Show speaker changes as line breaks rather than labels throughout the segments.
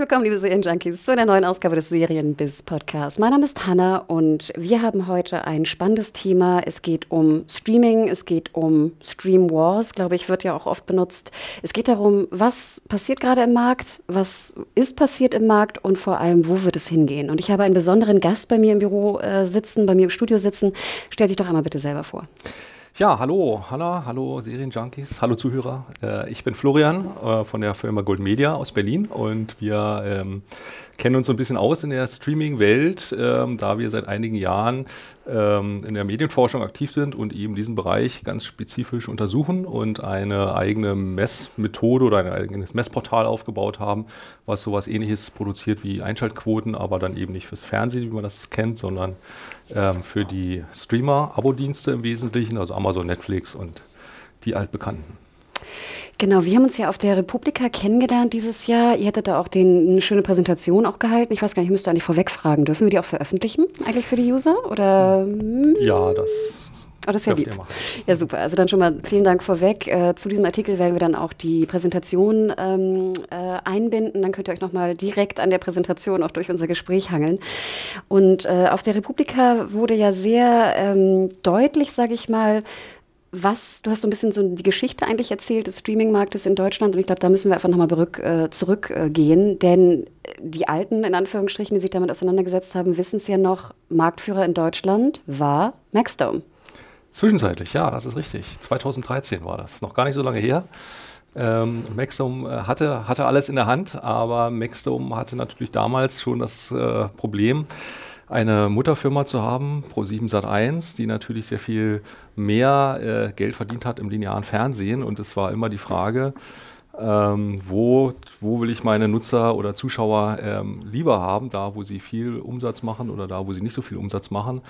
willkommen, liebe Serienjunkies, zu einer neuen Ausgabe des Serienbiz Podcasts. Mein Name ist Hanna und wir haben heute ein spannendes Thema. Es geht um Streaming, es geht um Stream Wars, glaube ich, wird ja auch oft benutzt. Es geht darum, was passiert gerade im Markt, was ist passiert im Markt und vor allem, wo wird es hingehen. Und ich habe einen besonderen Gast bei mir im Büro äh, sitzen, bei mir im Studio sitzen. Stell dich doch einmal bitte selber vor.
Ja, hallo, Hanna, hallo Serienjunkies, hallo Zuhörer. Äh, ich bin Florian äh, von der Firma Gold Media aus Berlin und wir ähm, kennen uns so ein bisschen aus in der Streaming-Welt, ähm, da wir seit einigen Jahren ähm, in der Medienforschung aktiv sind und eben diesen Bereich ganz spezifisch untersuchen und eine eigene Messmethode oder ein eigenes Messportal aufgebaut haben, was sowas ähnliches produziert wie Einschaltquoten, aber dann eben nicht fürs Fernsehen, wie man das kennt, sondern ähm, für die Streamer-Abo-Dienste im Wesentlichen, also Amazon, Netflix und die altbekannten.
Genau, wir haben uns ja auf der Republika kennengelernt dieses Jahr. Ihr hättet da auch den, eine schöne Präsentation auch gehalten. Ich weiß gar nicht, ich müsste eigentlich vorweg fragen. Dürfen wir die auch veröffentlichen, eigentlich für die User? Oder?
Ja, das
Oh, das ist ja lieb. Ja, super. Also dann schon mal vielen Dank vorweg. Äh, zu diesem Artikel werden wir dann auch die Präsentation ähm, äh, einbinden. Dann könnt ihr euch nochmal direkt an der Präsentation auch durch unser Gespräch hangeln. Und äh, auf der Republika wurde ja sehr ähm, deutlich, sage ich mal, was, du hast so ein bisschen so die Geschichte eigentlich erzählt des Streaming-Marktes in Deutschland und ich glaube, da müssen wir einfach nochmal äh, zurückgehen, äh, denn die Alten, in Anführungsstrichen, die sich damit auseinandergesetzt haben, wissen es ja noch, Marktführer in Deutschland war Maxdome.
Zwischenzeitlich, ja, das ist richtig. 2013 war das, noch gar nicht so lange her. Ähm, Maxdome äh, hatte, hatte alles in der Hand, aber Maxdome hatte natürlich damals schon das äh, Problem, eine Mutterfirma zu haben, Pro7 Sat1, die natürlich sehr viel mehr äh, Geld verdient hat im linearen Fernsehen. Und es war immer die Frage, ähm, wo, wo will ich meine Nutzer oder Zuschauer ähm, lieber haben, da wo sie viel Umsatz machen oder da wo sie nicht so viel Umsatz machen.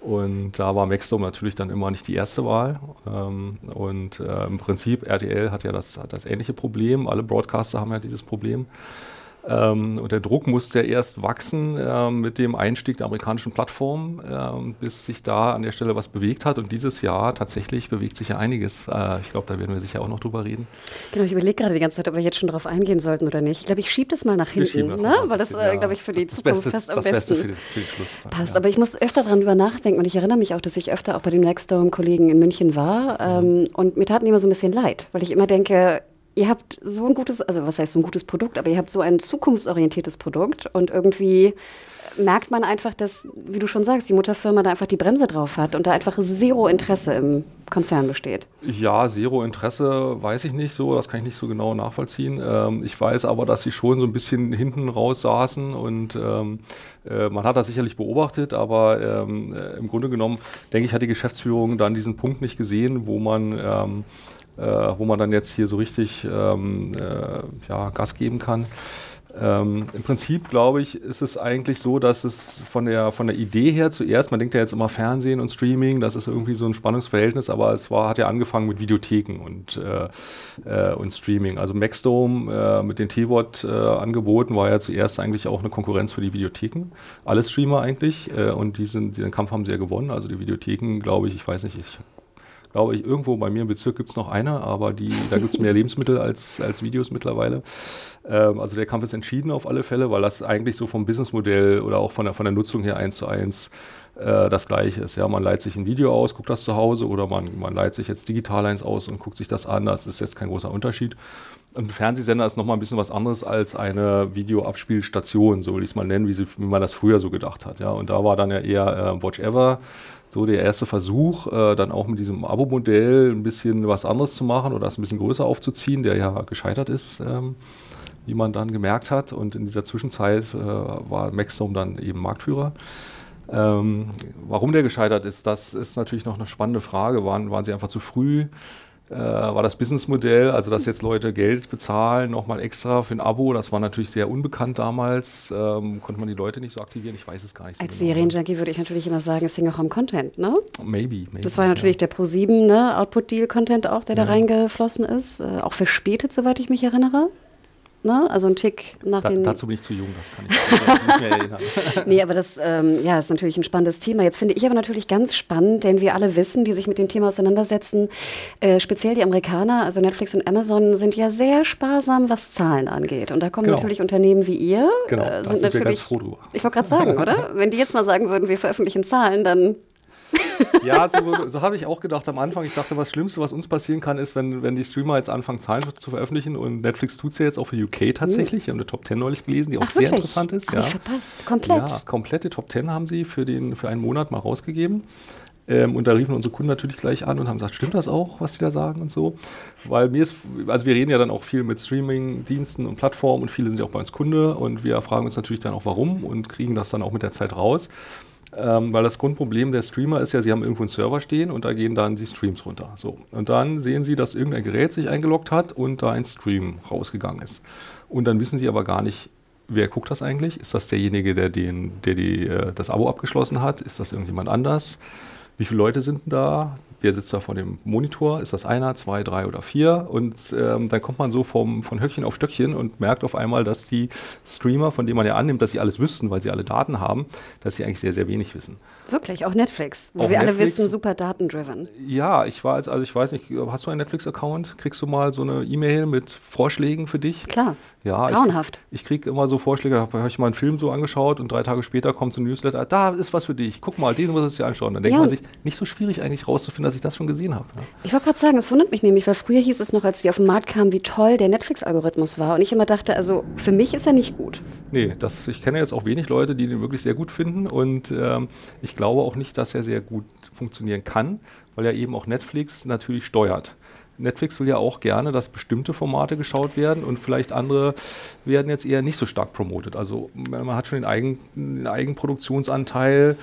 Und da war Maxdome natürlich dann immer nicht die erste Wahl. Ähm, und äh, im Prinzip RTL hat ja das, hat das ähnliche Problem. Alle Broadcaster haben ja dieses Problem. Ähm, und der Druck musste ja erst wachsen äh, mit dem Einstieg der amerikanischen Plattform, äh, bis sich da an der Stelle was bewegt hat. Und dieses Jahr tatsächlich bewegt sich ja einiges. Äh, ich glaube, da werden wir sicher auch noch drüber reden.
Genau, ich überlege gerade die ganze Zeit, ob wir jetzt schon darauf eingehen sollten oder nicht. Ich glaube, ich schiebe das mal nach hinten, ne? weil das, äh, glaube ich, für die das Zukunft Beste, fast am besten Beste für, die, für den Schluss passt. Ja. Aber ich muss öfter darüber nachdenken und ich erinnere mich auch, dass ich öfter auch bei dem Nextdome-Kollegen in München war. Ähm, mhm. Und mir taten immer so ein bisschen leid, weil ich immer denke, ihr habt so ein gutes, also was heißt so ein gutes Produkt, aber ihr habt so ein zukunftsorientiertes Produkt und irgendwie merkt man einfach, dass, wie du schon sagst, die Mutterfirma da einfach die Bremse drauf hat und da einfach zero Interesse im Konzern besteht.
Ja, zero Interesse weiß ich nicht so, das kann ich nicht so genau nachvollziehen. Ähm, ich weiß aber, dass sie schon so ein bisschen hinten raus saßen und ähm, äh, man hat das sicherlich beobachtet, aber ähm, äh, im Grunde genommen, denke ich, hat die Geschäftsführung dann diesen Punkt nicht gesehen, wo man ähm, äh, wo man dann jetzt hier so richtig ähm, äh, ja, Gas geben kann. Ähm, Im Prinzip, glaube ich, ist es eigentlich so, dass es von der, von der Idee her zuerst, man denkt ja jetzt immer Fernsehen und Streaming, das ist irgendwie so ein Spannungsverhältnis, aber es war, hat ja angefangen mit Videotheken und, äh, äh, und Streaming. Also Maxdome äh, mit den T-Wort-Angeboten war ja zuerst eigentlich auch eine Konkurrenz für die Videotheken. Alle Streamer eigentlich äh, und diesen, diesen Kampf haben sie ja gewonnen. Also die Videotheken, glaube ich, ich weiß nicht, ich glaube ich, irgendwo bei mir im Bezirk gibt es noch eine, aber die, da gibt es mehr Lebensmittel als, als Videos mittlerweile. Ähm, also der Kampf ist entschieden auf alle Fälle, weil das eigentlich so vom Businessmodell oder auch von der, von der Nutzung her eins zu eins äh, das gleiche ist. Ja, man leiht sich ein Video aus, guckt das zu Hause oder man, man leiht sich jetzt digital eins aus und guckt sich das an. Das ist jetzt kein großer Unterschied. Ein Fernsehsender ist nochmal ein bisschen was anderes als eine Videoabspielstation, so will ich es mal nennen, wie, sie, wie, man das früher so gedacht hat. Ja, und da war dann ja eher äh, Watch Ever so der erste Versuch, äh, dann auch mit diesem Abo-Modell ein bisschen was anderes zu machen oder das ein bisschen größer aufzuziehen, der ja gescheitert ist, ähm, wie man dann gemerkt hat. Und in dieser Zwischenzeit äh, war Maxdome dann eben Marktführer. Ähm, warum der gescheitert ist, das ist natürlich noch eine spannende Frage. Waren, waren sie einfach zu früh? Äh, war das Businessmodell, also dass jetzt Leute Geld bezahlen, nochmal extra für ein Abo, das war natürlich sehr unbekannt damals, ähm, konnte man die Leute nicht so aktivieren, ich weiß es gar nicht.
So Als genau. Serienjunkie würde ich natürlich immer sagen, es hing auch am Content, ne?
Maybe, maybe.
Das war natürlich ja. der Pro7, ne? Output-Deal-Content auch, der ja. da reingeflossen ist, äh, auch verspätet, soweit ich mich erinnere. Ne? Also ein Tick nach
da,
den.
Dazu bin ich zu jung, das kann ich nicht mehr erinnern.
nee, aber das ähm, ja, ist natürlich ein spannendes Thema. Jetzt finde ich aber natürlich ganz spannend, denn wir alle wissen, die sich mit dem Thema auseinandersetzen, äh, speziell die Amerikaner, also Netflix und Amazon, sind ja sehr sparsam, was Zahlen angeht. Und da kommen genau. natürlich Unternehmen wie ihr.
Genau, äh,
sind,
sind
natürlich. Ich wollte gerade sagen, oder? Wenn die jetzt mal sagen würden, wir veröffentlichen Zahlen, dann
ja, so, so habe ich auch gedacht am Anfang. Ich dachte, was Schlimmste, was uns passieren kann, ist, wenn, wenn die Streamer jetzt anfangen, Zahlen zu veröffentlichen. Und Netflix tut es ja jetzt auch für UK tatsächlich. Wir haben eine Top 10 neulich gelesen, die auch Ach, sehr wirklich? interessant ist.
Ja. ich verpasst. Komplett.
Ja, komplette Top 10 haben sie für, den, für einen Monat mal rausgegeben. Ähm, und da riefen unsere Kunden natürlich gleich an und haben gesagt, stimmt das auch, was die da sagen und so? Weil mir ist, also wir reden ja dann auch viel mit Streaming-Diensten und Plattformen und viele sind ja auch bei uns Kunde und wir fragen uns natürlich dann auch warum und kriegen das dann auch mit der Zeit raus. Ähm, weil das Grundproblem der Streamer ist ja, sie haben irgendwo einen Server stehen und da gehen dann die Streams runter. So. Und dann sehen sie, dass irgendein Gerät sich eingeloggt hat und da ein Stream rausgegangen ist. Und dann wissen sie aber gar nicht, wer guckt das eigentlich? Ist das derjenige, der, den, der die, äh, das Abo abgeschlossen hat? Ist das irgendjemand anders? Wie viele Leute sind da? Wer sitzt da vor dem Monitor? Ist das einer, zwei, drei oder vier? Und ähm, dann kommt man so vom, von Höckchen auf Stöckchen und merkt auf einmal, dass die Streamer, von denen man ja annimmt, dass sie alles wüssten, weil sie alle Daten haben, dass sie eigentlich sehr, sehr wenig wissen.
Wirklich, auch Netflix, wo
auch
wir
Netflix,
alle wissen, super datendriven.
Ja, ich war also ich weiß nicht, hast du einen Netflix-Account? Kriegst du mal so eine E-Mail mit Vorschlägen für dich?
Klar.
Ja,
grauenhaft.
Ich, ich kriege immer so Vorschläge, da habe ich mal einen Film so angeschaut und drei Tage später kommt so ein Newsletter, da ist was für dich, guck mal, den muss ich dir anschauen. Dann denkt ja. man sich, nicht so schwierig eigentlich rauszufinden, dass ich das schon gesehen habe. Ja.
Ich wollte gerade sagen, es wundert mich nämlich, weil früher hieß es noch, als die auf den Markt kamen, wie toll der Netflix-Algorithmus war. Und ich immer dachte, also für mich ist er nicht gut.
Nee, das, ich kenne jetzt auch wenig Leute, die den wirklich sehr gut finden und ähm, ich glaube auch nicht, dass er sehr gut funktionieren kann, weil er eben auch Netflix natürlich steuert. Netflix will ja auch gerne, dass bestimmte Formate geschaut werden und vielleicht andere werden jetzt eher nicht so stark promotet. Also man hat schon den, Eigen, den Eigenproduktionsanteil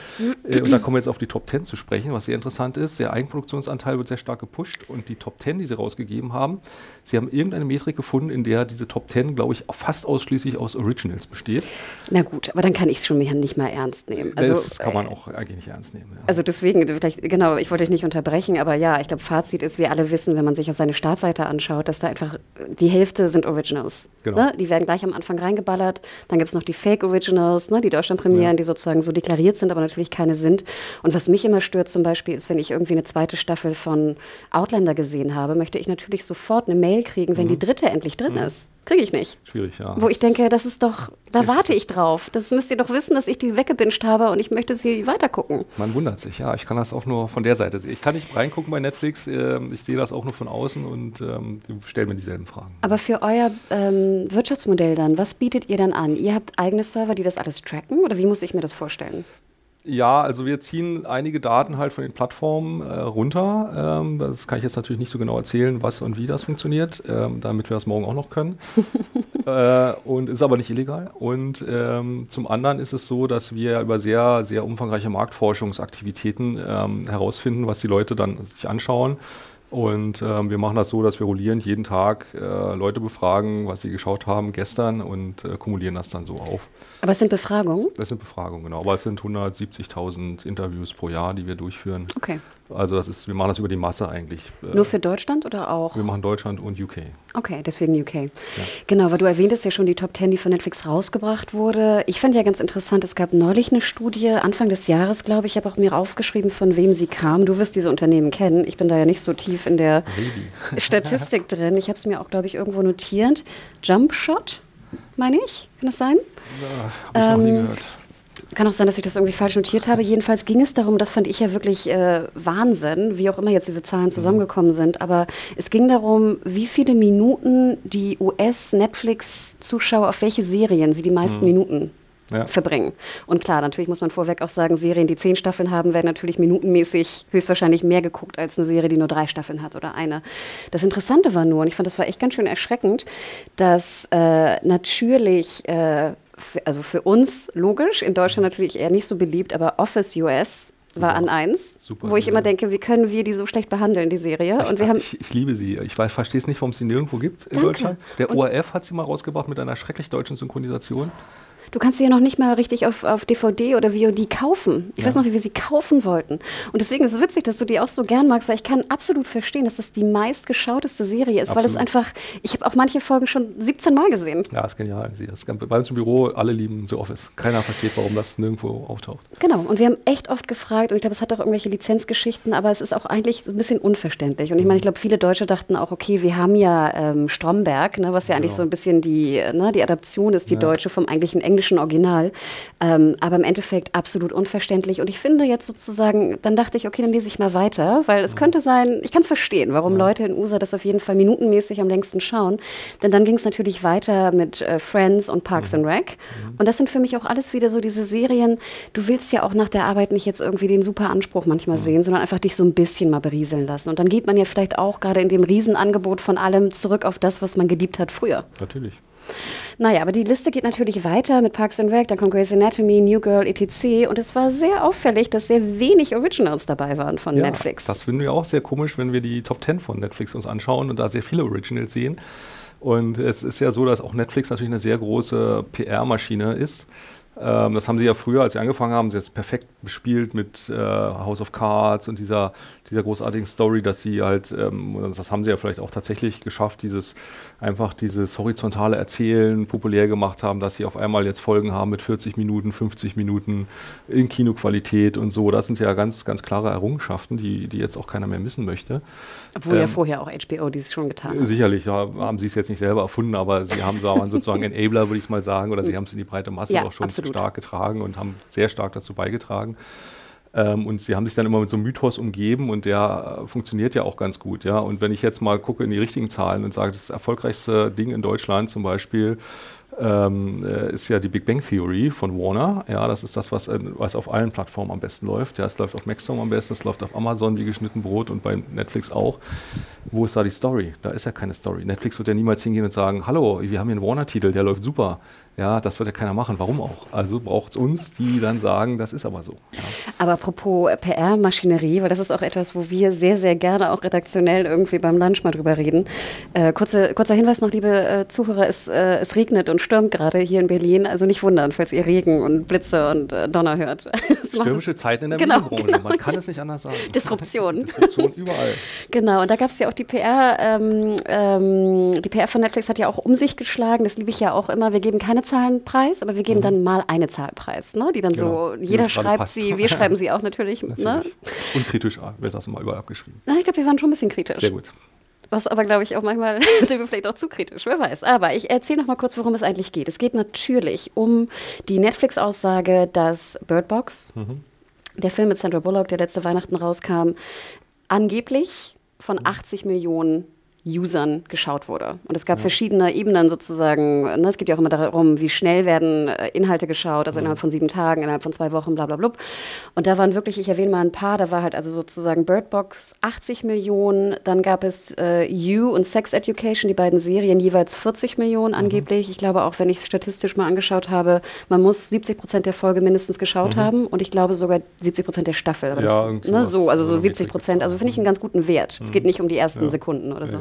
äh, und da kommen wir jetzt auf die Top 10 zu sprechen, was sehr interessant ist. Der Eigenproduktionsanteil wird sehr stark gepusht und die Top 10, die sie rausgegeben haben, sie haben irgendeine Metrik gefunden, in der diese Top 10, glaube ich, fast ausschließlich aus Originals besteht.
Na gut, aber dann kann ich es schon nicht mal ernst nehmen. Also,
das kann man auch eigentlich nicht ernst nehmen. Ja.
Also deswegen, vielleicht, genau, ich wollte dich nicht unterbrechen, aber ja, ich glaube, Fazit ist, wir alle wissen, wenn man sich sich auf seine Startseite anschaut, dass da einfach die Hälfte sind Originals. Genau. Ne? Die werden gleich am Anfang reingeballert. Dann gibt es noch die Fake Originals, ne? die Deutschland premieren, ja. die sozusagen so deklariert sind, aber natürlich keine sind. Und was mich immer stört zum Beispiel ist, wenn ich irgendwie eine zweite Staffel von Outlander gesehen habe, möchte ich natürlich sofort eine Mail kriegen, wenn mhm. die dritte endlich drin mhm. ist. Kriege ich nicht.
Schwierig, ja.
Wo ich denke, das ist doch, da warte ich drauf. Das müsst ihr doch wissen, dass ich die weggebinged habe und ich möchte sie weitergucken.
Man wundert sich, ja. Ich kann das auch nur von der Seite sehen. Ich kann nicht reingucken bei Netflix. Ähm, ich sehe das auch nur von außen und ähm, stelle mir dieselben Fragen.
Aber für euer ähm, Wirtschaftsmodell dann, was bietet ihr dann an? Ihr habt eigene Server, die das alles tracken oder wie muss ich mir das vorstellen?
Ja, also wir ziehen einige Daten halt von den Plattformen äh, runter. Ähm, das kann ich jetzt natürlich nicht so genau erzählen, was und wie das funktioniert, ähm, damit wir das morgen auch noch können. äh, und ist aber nicht illegal. Und ähm, zum anderen ist es so, dass wir über sehr, sehr umfangreiche Marktforschungsaktivitäten ähm, herausfinden, was die Leute dann sich anschauen und ähm, wir machen das so, dass wir rollierend jeden Tag äh, Leute befragen, was sie geschaut haben gestern und äh, kumulieren das dann so auf.
Aber es sind Befragungen?
Das sind Befragungen, genau. Aber es sind 170.000 Interviews pro Jahr, die wir durchführen.
Okay.
Also das ist, wir machen das über die Masse eigentlich.
Äh, Nur für Deutschland oder auch?
Wir machen Deutschland und UK.
Okay, deswegen UK. Ja. Genau, weil du erwähntest ja schon die Top 10, die von Netflix rausgebracht wurde. Ich fand ja ganz interessant, es gab neulich eine Studie, Anfang des Jahres, glaube ich, habe auch mir aufgeschrieben, von wem sie kam. Du wirst diese Unternehmen kennen. Ich bin da ja nicht so tief in der Baby. Statistik drin. Ich habe es mir auch, glaube ich, irgendwo notiert. Jumpshot, meine ich, kann das sein?
Ja, habe ich ähm, noch nie ähm, gehört.
Kann auch sein, dass ich das irgendwie falsch notiert habe. Jedenfalls ging es darum, das fand ich ja wirklich äh, Wahnsinn, wie auch immer jetzt diese Zahlen zusammengekommen sind. Aber es ging darum, wie viele Minuten die US-Netflix-Zuschauer auf welche Serien sie die meisten mhm. Minuten ja. verbringen. Und klar, natürlich muss man vorweg auch sagen, Serien, die zehn Staffeln haben, werden natürlich minutenmäßig höchstwahrscheinlich mehr geguckt als eine Serie, die nur drei Staffeln hat oder eine. Das Interessante war nur, und ich fand, das war echt ganz schön erschreckend, dass äh, natürlich äh, also für uns logisch, in Deutschland natürlich eher nicht so beliebt, aber Office US war an eins, Super wo ich immer denke, wie können wir die so schlecht behandeln, die Serie?
Und wir haben ich, ich liebe sie. Ich verstehe es nicht, warum es sie nirgendwo gibt in Danke. Deutschland. Der ORF hat sie mal rausgebracht mit einer schrecklich deutschen Synchronisation.
Du kannst sie ja noch nicht mal richtig auf, auf DVD oder VOD kaufen. Ich ja. weiß noch, wie wir sie kaufen wollten. Und deswegen ist es witzig, dass du die auch so gern magst, weil ich kann absolut verstehen, dass das die meistgeschauteste Serie ist, absolut. weil es einfach, ich habe auch manche Folgen schon 17 Mal gesehen.
Ja, ist genial. Das bei uns im Büro, alle lieben The Office. Keiner versteht, warum das nirgendwo auftaucht.
Genau. Und wir haben echt oft gefragt, und ich glaube, es hat auch irgendwelche Lizenzgeschichten, aber es ist auch eigentlich so ein bisschen unverständlich. Und ich meine, ich glaube, viele Deutsche dachten auch, okay, wir haben ja ähm, Stromberg, ne, was ja eigentlich genau. so ein bisschen die, ne, die Adaption ist, die ja. deutsche vom eigentlichen englischen Original. Ähm, aber im Endeffekt absolut unverständlich. Und ich finde jetzt sozusagen, dann dachte ich, okay, dann lese ich mal weiter, weil es ja. könnte sein, ich kann es verstehen, warum ja. Leute in USA das auf jeden Fall minutenmäßig am längsten schauen. Denn dann ging es natürlich weiter mit äh, Friends und Parks mhm. and Rec. Und das sind für mich auch alles wieder so diese Serien, du willst ja auch nach der Arbeit nicht jetzt irgendwie den super Anspruch manchmal sehen, sondern einfach dich so ein bisschen mal berieseln lassen. Und dann geht man ja vielleicht auch gerade in dem Riesenangebot von allem zurück auf das, was man geliebt hat früher.
Natürlich.
Naja, aber die Liste geht natürlich weiter mit Parks and Rec, dann kommt Grey's Anatomy, New Girl, etc. Und es war sehr auffällig, dass sehr wenig Originals dabei waren von
ja,
Netflix.
Das finden wir auch sehr komisch, wenn wir die Top 10 von Netflix uns anschauen und da sehr viele Originals sehen. Und es ist ja so, dass auch Netflix natürlich eine sehr große PR-Maschine ist. Ähm, das haben sie ja früher, als sie angefangen haben, sie jetzt perfekt bespielt mit äh, House of Cards und dieser, dieser großartigen Story, dass sie halt, ähm, das haben sie ja vielleicht auch tatsächlich geschafft, dieses einfach dieses horizontale Erzählen populär gemacht haben, dass sie auf einmal jetzt Folgen haben mit 40 Minuten, 50 Minuten in Kinoqualität und so. Das sind ja ganz, ganz klare Errungenschaften, die, die jetzt auch keiner mehr missen möchte.
Obwohl ähm, ja vorher auch HBO dies schon getan
hat. Sicherlich, ja, haben sie es jetzt nicht selber erfunden, aber sie haben sozusagen Enabler, würde ich mal sagen, oder sie haben es in die breite Masse ja, auch schon absolut. stark getragen und haben sehr stark dazu beigetragen. Ähm, und sie haben sich dann immer mit so einem Mythos umgeben und der äh, funktioniert ja auch ganz gut. Ja? Und wenn ich jetzt mal gucke in die richtigen Zahlen und sage, das erfolgreichste Ding in Deutschland zum Beispiel ähm, äh, ist ja die Big Bang Theory von Warner. Ja, das ist das, was, äh, was auf allen Plattformen am besten läuft. Ja, es läuft auf Maxstorm am besten, es läuft auf Amazon wie geschnitten Brot und bei Netflix auch. Wo ist da die Story? Da ist ja keine Story. Netflix wird ja niemals hingehen und sagen, hallo, wir haben hier einen Warner-Titel, der läuft super. Ja, das wird ja keiner machen. Warum auch? Also braucht es uns, die dann sagen, das ist aber so. Ja.
Aber apropos PR-Maschinerie, weil das ist auch etwas, wo wir sehr, sehr gerne auch redaktionell irgendwie beim Lunch mal drüber reden. Äh, kurze, kurzer Hinweis noch, liebe äh, Zuhörer, es, äh, es regnet und stürmt gerade hier in Berlin. Also nicht wundern, falls ihr Regen und Blitze und äh, Donner hört.
Stürmische Zeiten in der genau, Medienbranche. Genau. Man kann es nicht anders sagen.
Disruption.
Disruption überall.
Genau, und da gab es ja auch die PR, ähm, ähm, die PR von Netflix hat ja auch um sich geschlagen. Das liebe ich ja auch immer. Wir geben keine Zahlenpreis, aber wir geben mhm. dann mal eine Zahlpreis, ne? die dann genau. so, jeder schreibt passt. sie, wir schreiben sie auch natürlich.
Ne? natürlich. Ne? Und kritisch wird das immer überall abgeschrieben.
Na, ich glaube, wir waren schon ein bisschen kritisch.
Sehr gut.
Was aber, glaube ich, auch manchmal sind wir vielleicht auch zu kritisch, wer weiß. Aber ich erzähle noch mal kurz, worum es eigentlich geht. Es geht natürlich um die Netflix-Aussage, dass Bird Box, mhm. der Film mit Sandra Bullock, der letzte Weihnachten rauskam, angeblich von 80 Millionen Usern geschaut wurde. Und es gab ja. verschiedene Ebenen sozusagen. Ne? Es geht ja auch immer darum, wie schnell werden äh, Inhalte geschaut, also ja. innerhalb von sieben Tagen, innerhalb von zwei Wochen, bla bla bla. Und da waren wirklich, ich erwähne mal ein paar, da war halt also sozusagen Bird Box 80 Millionen, dann gab es äh, You und Sex Education, die beiden Serien, jeweils 40 Millionen mhm. angeblich. Mhm. Ich glaube auch, wenn ich es statistisch mal angeschaut habe, man muss 70 Prozent der Folge mindestens geschaut mhm. haben und ich glaube sogar 70 Prozent der Staffel.
Aber ja,
das, ne, so, also so 70 Prozent. Also finde ich einen ganz guten Wert. Mhm. Es geht nicht um die ersten Sekunden oder so.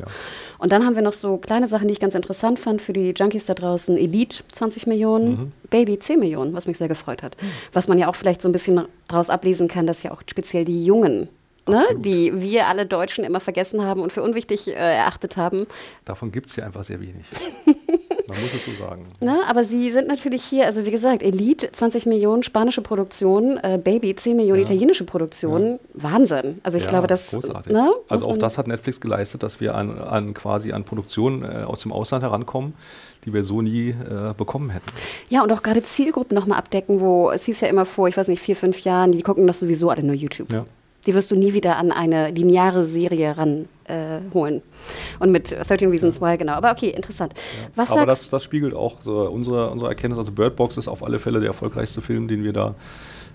Und dann haben wir noch so kleine Sachen, die ich ganz interessant fand für die Junkies da draußen. Elite 20 Millionen, mhm. Baby 10 Millionen, was mich sehr gefreut hat. Mhm. Was man ja auch vielleicht so ein bisschen daraus ablesen kann, dass ja auch speziell die Jungen Ne, die wir alle Deutschen immer vergessen haben und für unwichtig äh, erachtet haben.
Davon gibt es ja einfach sehr wenig. Man muss es so sagen.
Na, aber sie sind natürlich hier, also wie gesagt, Elite, 20 Millionen spanische Produktion, äh, Baby, 10 Millionen ja. italienische Produktion. Ja. Wahnsinn. Also ich ja, glaube, das.
Großartig. Ne, also auch das hat Netflix geleistet, dass wir an, an quasi an Produktionen äh, aus dem Ausland herankommen, die wir so nie äh, bekommen hätten.
Ja, und auch gerade Zielgruppen nochmal abdecken, wo es hieß ja immer vor, ich weiß nicht, vier, fünf Jahren, die gucken doch sowieso alle nur YouTube. Ja. Die wirst du nie wieder an eine lineare Serie ranholen. Äh, und mit 13 Reasons Why, genau. Aber okay, interessant.
Ja. Was Aber das, das, spiegelt auch so unsere, unsere Erkenntnis. Also Bird Box ist auf alle Fälle der erfolgreichste Film, den wir da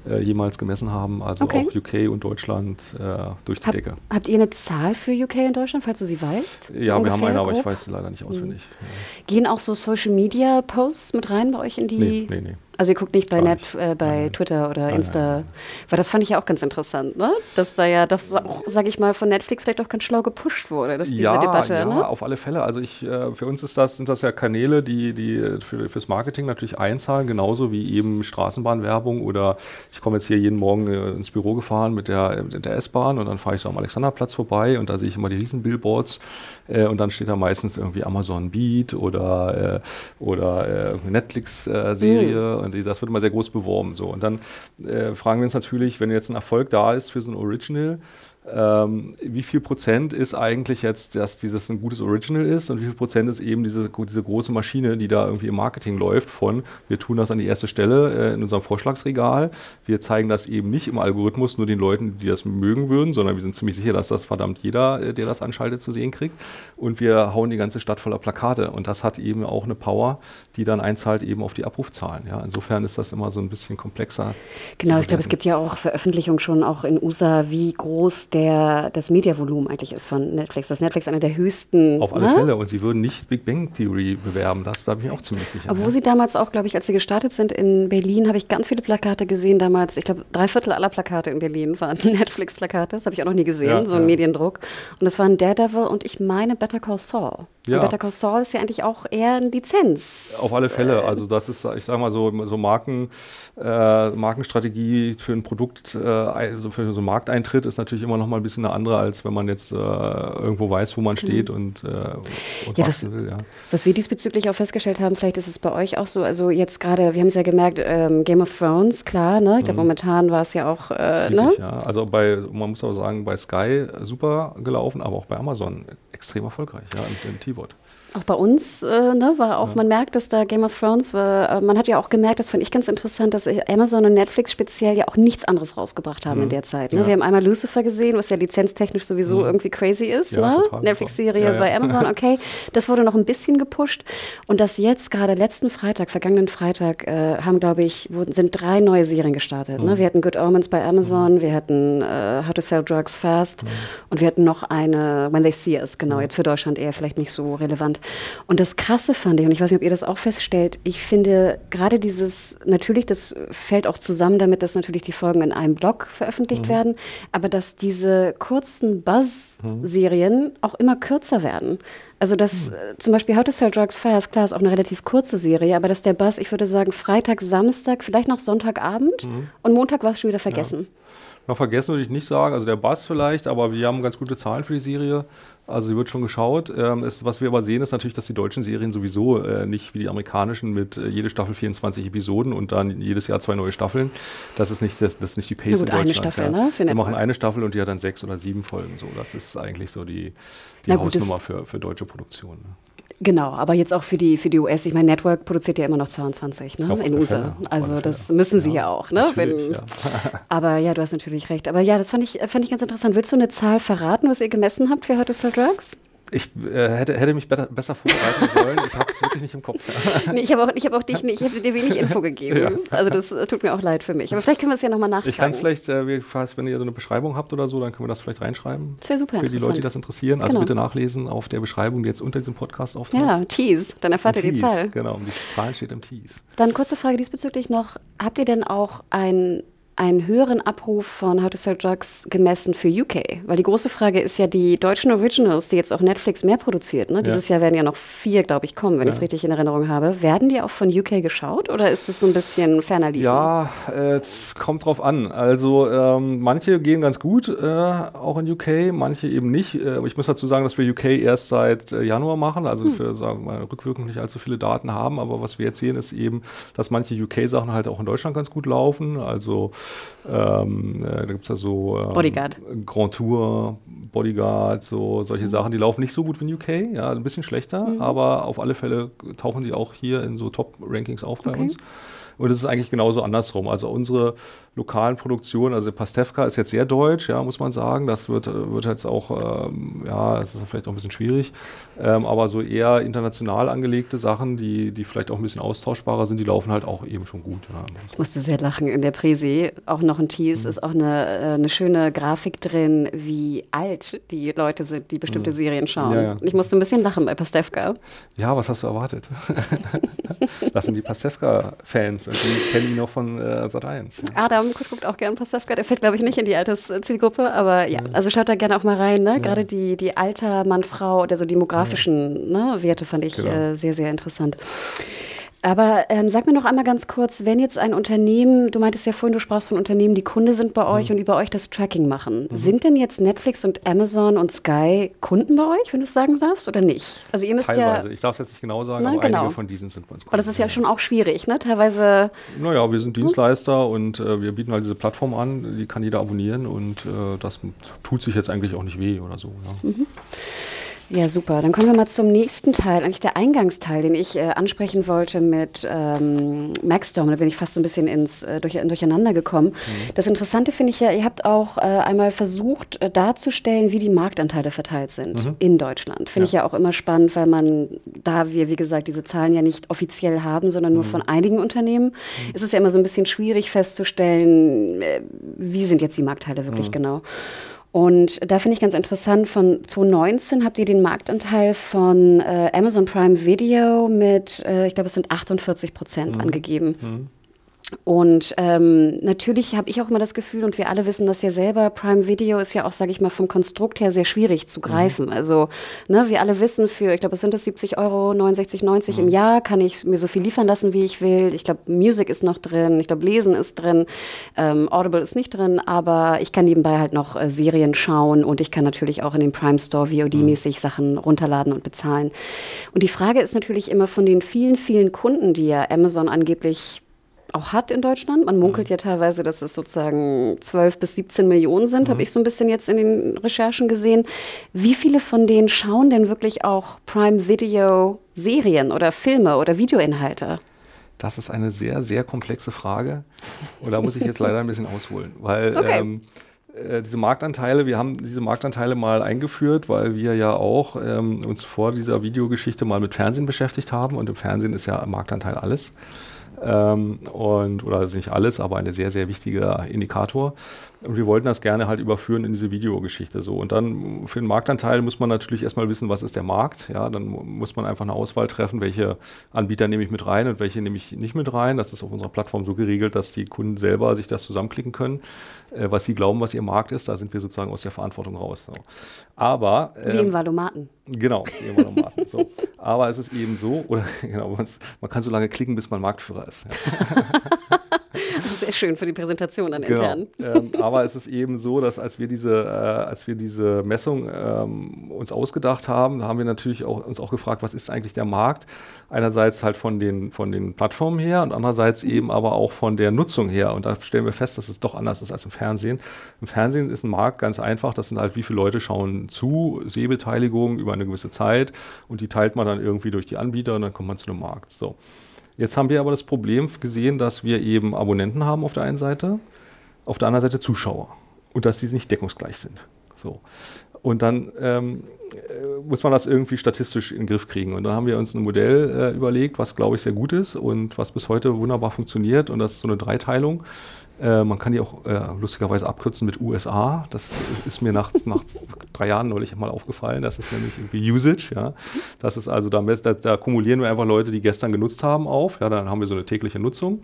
äh, jemals gemessen haben. Also okay. auch UK und Deutschland äh, durch die Hab, Decke.
Habt ihr eine Zahl für UK und Deutschland, falls du sie weißt?
Ja, so wir haben eine, aber ich weiß sie leider nicht auswendig.
Mhm. Gehen auch so Social Media Posts mit rein bei euch in die.
Nee, nee, nee.
Also ihr guckt nicht bei, Net, äh, bei Twitter oder Insta, weil das fand ich ja auch ganz interessant, ne? Dass da ja das auch, sag ich mal, von Netflix vielleicht auch ganz schlau gepusht wurde, dass diese
ja,
Debatte.
Ja,
ne?
auf alle Fälle. Also ich, äh, für uns ist das, sind das ja Kanäle, die, die für, fürs Marketing natürlich einzahlen, genauso wie eben Straßenbahnwerbung oder ich komme jetzt hier jeden Morgen äh, ins Büro gefahren mit der, der S-Bahn und dann fahre ich so am Alexanderplatz vorbei und da sehe ich immer die riesen Billboards äh, und dann steht da meistens irgendwie Amazon Beat oder, äh, oder äh, Netflix-Serie mhm. Das wird immer sehr groß beworben. So. Und dann äh, fragen wir uns natürlich, wenn jetzt ein Erfolg da ist für so ein Original, ähm, wie viel Prozent ist eigentlich jetzt, dass dieses ein gutes Original ist und wie viel Prozent ist eben diese, diese große Maschine, die da irgendwie im Marketing läuft von, wir tun das an die erste Stelle äh, in unserem Vorschlagsregal, wir zeigen das eben nicht im Algorithmus nur den Leuten, die das mögen würden, sondern wir sind ziemlich sicher, dass das verdammt jeder, äh, der das anschaltet, zu sehen kriegt und wir hauen die ganze Stadt voller Plakate und das hat eben auch eine Power, die dann einzahlt eben auf die Abrufzahlen. Ja. Insofern ist das immer so ein bisschen komplexer.
Genau, ich glaube, es gibt ja auch Veröffentlichungen schon auch in USA, wie groß der, das Mediavolumen eigentlich ist von Netflix. Das Netflix einer der höchsten.
Auf alle ne? Fälle. Und sie würden nicht Big Bang Theory bewerben. Das bin ich auch ziemlich sicher.
Obwohl ja. sie damals auch, glaube ich, als sie gestartet sind in Berlin, habe ich ganz viele Plakate gesehen damals. Ich glaube, drei Viertel aller Plakate in Berlin waren Netflix-Plakate. Das habe ich auch noch nie gesehen, ja, so ein ja. Mediendruck. Und das waren Daredevil und ich meine Better Call Saul. Ja. Better Call Saul ist ja eigentlich auch eher eine Lizenz.
Auf alle Fälle. Also das ist, ich sage mal so, so Marken, äh, Markenstrategie für ein Produkt, äh, also für so einen Markteintritt ist natürlich immer noch mal ein bisschen eine andere, als wenn man jetzt äh, irgendwo weiß, wo man genau. steht und, äh, und
ja, was, will. Ja. Was wir diesbezüglich auch festgestellt haben, vielleicht ist es bei euch auch so, also jetzt gerade, wir haben es ja gemerkt, ähm, Game of Thrones, klar, ne? Ich glaube, mhm. momentan war es ja auch, äh, Riesig, ne?
ja. Also bei, man muss auch sagen, bei Sky super gelaufen, aber auch bei Amazon extrem erfolgreich, ja, im, im T-Wort.
Auch bei uns äh, ne, war auch, ja. man merkt, dass da Game of Thrones war, äh, man hat ja auch gemerkt, das fand ich ganz interessant, dass Amazon und Netflix speziell ja auch nichts anderes rausgebracht haben mhm. in der Zeit. Ne? Ja. Wir haben einmal Lucifer gesehen, was ja lizenztechnisch sowieso mhm. irgendwie crazy ist. Ja, ne? Netflix-Serie bei Amazon, okay. Das wurde noch ein bisschen gepusht. Und das jetzt gerade letzten Freitag, vergangenen Freitag, äh, haben, glaube ich, wurden, sind drei neue Serien gestartet. Ne? Mhm. Ne? Wir hatten Good Omens bei Amazon, mhm. wir hatten äh, How to Sell Drugs Fast mhm. und wir hatten noch eine When They See Us, genau, mhm. jetzt für Deutschland eher vielleicht nicht so relevant. Und das Krasse fand ich, und ich weiß nicht, ob ihr das auch feststellt, ich finde gerade dieses, natürlich, das fällt auch zusammen damit, dass natürlich die Folgen in einem Blog veröffentlicht mhm. werden, aber dass diese kurzen Buzz-Serien mhm. auch immer kürzer werden. Also dass mhm. Äh, zum Beispiel How to Sell Drugs Fast, klar, ist auch eine relativ kurze Serie, aber dass der Buzz, ich würde sagen, Freitag, Samstag, vielleicht noch Sonntagabend mhm. und Montag war es schon wieder vergessen. Ja.
Noch vergessen würde ich nicht sagen, also der Bass vielleicht, aber wir haben ganz gute Zahlen für die Serie. Also sie wird schon geschaut. Ähm, ist, was wir aber sehen, ist natürlich, dass die deutschen Serien sowieso äh, nicht wie die amerikanischen mit äh, jede Staffel 24 Episoden und dann jedes Jahr zwei neue Staffeln. Das ist nicht, das, das ist nicht die Pace gut, in Deutschland. Eine Staffel, ja. ne? wir machen eine Staffel und die hat dann sechs oder sieben Folgen. So, das ist eigentlich so die, die Hausnummer für, für deutsche Produktion. Ne?
Genau, aber jetzt auch für die, für die US. Ich meine, Network produziert ja immer noch 22 ne, in USA. Also das müssen sie ja, ja auch. Ne? Wenn, ja. aber ja, du hast natürlich recht. Aber ja, das fand ich, fand ich ganz interessant. Willst du eine Zahl verraten, was ihr gemessen habt für to Sell Drugs?
Ich äh, hätte, hätte mich better, besser vorbereiten sollen. Ich habe es wirklich nicht im Kopf.
nee, ich habe auch, hab auch dich nicht, ich habe dir wenig Info gegeben. Ja. Also das äh, tut mir auch leid für mich. Aber vielleicht können wir es ja nochmal nachtragen.
Ich kann vielleicht, äh, wenn ihr so eine Beschreibung habt oder so, dann können wir das vielleicht reinschreiben.
Das wäre super
Für die Leute, die das interessieren. Also genau. bitte nachlesen auf der Beschreibung, die jetzt unter diesem Podcast auftaucht.
Ja, Tease. Dann erfahrt ihr die Zahl.
Genau, die Zahl steht im Tease.
Dann kurze Frage diesbezüglich noch. Habt ihr denn auch ein einen höheren Abruf von How to Sell Drugs gemessen für UK? Weil die große Frage ist ja, die deutschen Originals, die jetzt auch Netflix mehr produziert, ne? Ja. dieses Jahr werden ja noch vier, glaube ich, kommen, wenn ja. ich es richtig in Erinnerung habe. Werden die auch von UK geschaut oder ist es so ein bisschen ferner liefen?
Ja, äh, es kommt drauf an. Also ähm, manche gehen ganz gut, äh, auch in UK, manche eben nicht. Äh, ich muss dazu sagen, dass wir UK erst seit äh, Januar machen, also hm. für sagen wir mal, rückwirkend nicht allzu viele Daten haben, aber was wir jetzt sehen, ist eben, dass manche UK-Sachen halt auch in Deutschland ganz gut laufen. Also ähm, äh, da gibt es ja so
ähm, Bodyguard.
Grand Tour, Bodyguard, so solche mhm. Sachen, die laufen nicht so gut wie in UK, ja, ein bisschen schlechter, mhm. aber auf alle Fälle tauchen die auch hier in so Top-Rankings auf bei okay. uns. Und es ist eigentlich genauso andersrum. Also unsere lokalen Produktionen, also Pastewka ist jetzt sehr deutsch, ja, muss man sagen. Das wird, wird jetzt auch, ähm, ja, es ist vielleicht auch ein bisschen schwierig. Ähm, aber so eher international angelegte Sachen, die, die vielleicht auch ein bisschen austauschbarer sind, die laufen halt auch eben schon gut. Ja.
Ich musste sehr lachen in der Präsi. Auch noch ein Tease, mhm. ist auch eine, äh, eine schöne Grafik drin, wie alt die Leute sind, die bestimmte mhm. Serien schauen. Ja, ja. Ich musste ein bisschen lachen bei Pastewka.
Ja, was hast du erwartet? das sind die Pastewka-Fans Ich kenne ihn noch von äh, Sat 1.
Ja. Adam guckt auch gerne Pasewka. Der fällt, glaube ich, nicht in die Alterszielgruppe, aber ja, also schaut da gerne auch mal rein. Ne? Gerade die, die Alter, Mann, Frau oder so demografischen ne, Werte fand ich genau. äh, sehr, sehr interessant. Aber ähm, sag mir noch einmal ganz kurz, wenn jetzt ein Unternehmen, du meintest ja vorhin, du sprachst von Unternehmen, die Kunde sind bei euch mhm. und über euch das Tracking machen. Mhm. Sind denn jetzt Netflix und Amazon und Sky Kunden bei euch, wenn du es sagen darfst, oder nicht?
Also ihr müsst Teilweise. ja. Ich darf es jetzt nicht genau sagen, Na, aber genau. einige von diesen sind
bei uns Kunden. Aber das ist ja schon auch schwierig, ne? Teilweise.
Naja, wir sind Dienstleister hm? und äh, wir bieten halt diese Plattform an, die kann jeder abonnieren und äh, das tut sich jetzt eigentlich auch nicht weh oder so. Ja. Mhm.
Ja, super. Dann kommen wir mal zum nächsten Teil, eigentlich der Eingangsteil, den ich äh, ansprechen wollte mit ähm, Maxstorm. Da bin ich fast so ein bisschen ins äh, durch, Durcheinander gekommen. Mhm. Das Interessante finde ich ja, ihr habt auch äh, einmal versucht äh, darzustellen, wie die Marktanteile verteilt sind mhm. in Deutschland. Finde ja. ich ja auch immer spannend, weil man, da wir, wie gesagt, diese Zahlen ja nicht offiziell haben, sondern nur mhm. von einigen Unternehmen, mhm. ist es ja immer so ein bisschen schwierig festzustellen, äh, wie sind jetzt die Marktteile wirklich mhm. genau. Und da finde ich ganz interessant, von 2019 habt ihr den Marktanteil von äh, Amazon Prime Video mit, äh, ich glaube, es sind 48 Prozent mhm. angegeben. Mhm. Und ähm, natürlich habe ich auch immer das Gefühl, und wir alle wissen das ja selber, Prime Video ist ja auch, sage ich mal, vom Konstrukt her sehr schwierig zu greifen. Mhm. Also, ne, wir alle wissen, für, ich glaube, es sind das 70 Euro, 69, 90 mhm. im Jahr, kann ich mir so viel liefern lassen, wie ich will. Ich glaube, Music ist noch drin, ich glaube, Lesen ist drin, ähm, Audible ist nicht drin, aber ich kann nebenbei halt noch äh, Serien schauen und ich kann natürlich auch in den Prime Store VOD-mäßig mhm. Sachen runterladen und bezahlen. Und die Frage ist natürlich immer von den vielen, vielen Kunden, die ja Amazon angeblich auch hat in Deutschland. Man munkelt mhm. ja teilweise, dass es sozusagen 12 bis 17 Millionen sind, mhm. habe ich so ein bisschen jetzt in den Recherchen gesehen. Wie viele von denen schauen denn wirklich auch Prime Video Serien oder Filme oder Videoinhalte?
Das ist eine sehr, sehr komplexe Frage. Und da muss ich jetzt leider ein bisschen ausholen, weil okay. ähm, äh, diese Marktanteile, wir haben diese Marktanteile mal eingeführt, weil wir ja auch ähm, uns vor dieser Videogeschichte mal mit Fernsehen beschäftigt haben und im Fernsehen ist ja Marktanteil alles. Ähm, und, oder also nicht alles, aber ein sehr, sehr wichtiger Indikator. Und wir wollten das gerne halt überführen in diese Videogeschichte so. Und dann für den Marktanteil muss man natürlich erstmal wissen, was ist der Markt. Ja, dann muss man einfach eine Auswahl treffen, welche Anbieter nehme ich mit rein und welche nehme ich nicht mit rein. Das ist auf unserer Plattform so geregelt, dass die Kunden selber sich das zusammenklicken können, äh, was sie glauben, was ihr Markt ist. Da sind wir sozusagen aus der Verantwortung raus. So. Aber
ähm, wie im Valomaten.
Genau, wie im Valomaten. so. Aber es ist eben so, oder genau, man kann so lange klicken, bis man Marktführer ist. Ja.
Sehr schön für die Präsentation dann genau. intern.
Ähm, aber es ist eben so, dass als wir diese, äh, als wir diese Messung ähm, uns ausgedacht haben, haben wir natürlich auch, uns auch gefragt, was ist eigentlich der Markt? Einerseits halt von den, von den Plattformen her und andererseits eben aber auch von der Nutzung her. Und da stellen wir fest, dass es doch anders ist als im Fernsehen. Im Fernsehen ist ein Markt ganz einfach. Das sind halt, wie viele Leute schauen zu, Sehbeteiligung über eine gewisse Zeit und die teilt man dann irgendwie durch die Anbieter und dann kommt man zu einem Markt. So. Jetzt haben wir aber das Problem gesehen, dass wir eben Abonnenten haben auf der einen Seite, auf der anderen Seite Zuschauer und dass diese nicht deckungsgleich sind. So. Und dann ähm, äh, muss man das irgendwie statistisch in den Griff kriegen. Und dann haben wir uns ein Modell äh, überlegt, was glaube ich sehr gut ist und was bis heute wunderbar funktioniert. Und das ist so eine Dreiteilung. Äh, man kann die auch äh, lustigerweise abkürzen mit USA. Das ist, ist mir nach, nach drei Jahren neulich mal aufgefallen. Das ist nämlich irgendwie Usage. Ja. Das ist also, da, da, da kumulieren wir einfach Leute, die gestern genutzt haben, auf. Ja, dann haben wir so eine tägliche Nutzung.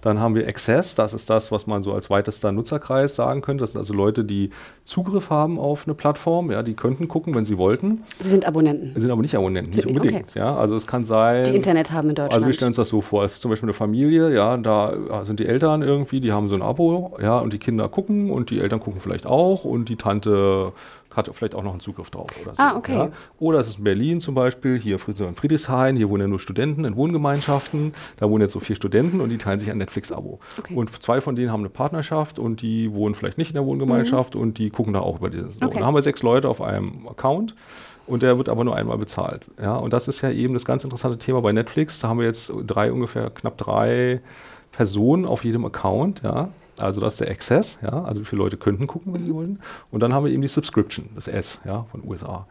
Dann haben wir Access, das ist das, was man so als weitester Nutzerkreis sagen könnte. Das sind also Leute, die Zugriff haben auf eine Plattform, ja, die könnten gucken, wenn sie wollten.
Sie sind Abonnenten.
Sie sind aber nicht Abonnenten, nicht unbedingt. Okay. Ja, also es kann sein.
Die Internet haben in Deutschland.
Also wir stellen uns das so vor, es ist zum Beispiel eine Familie, ja, da sind die Eltern irgendwie, die haben so ein Abo, ja, und die Kinder gucken und die Eltern gucken vielleicht auch und die Tante hat vielleicht auch noch einen Zugriff drauf oder so.
Ah, okay. Ja.
Oder es ist in Berlin zum Beispiel, hier in Friedrichshain, hier wohnen ja nur Studenten in Wohngemeinschaften, da wohnen jetzt so vier Studenten und die teilen sich ein Netflix-Abo. Okay. Und zwei von denen haben eine Partnerschaft und die wohnen vielleicht nicht in der Wohngemeinschaft mhm. und die gucken da auch über dieses. So. Okay. Und da haben wir sechs Leute auf einem Account und der wird aber nur einmal bezahlt. Ja, und das ist ja eben das ganz interessante Thema bei Netflix. Da haben wir jetzt drei, ungefähr knapp drei Personen auf jedem Account, ja, also das ist der Access, ja, also wie viele Leute könnten gucken, wenn sie wollen. Und dann haben wir eben die Subscription, das S, ja, von USA.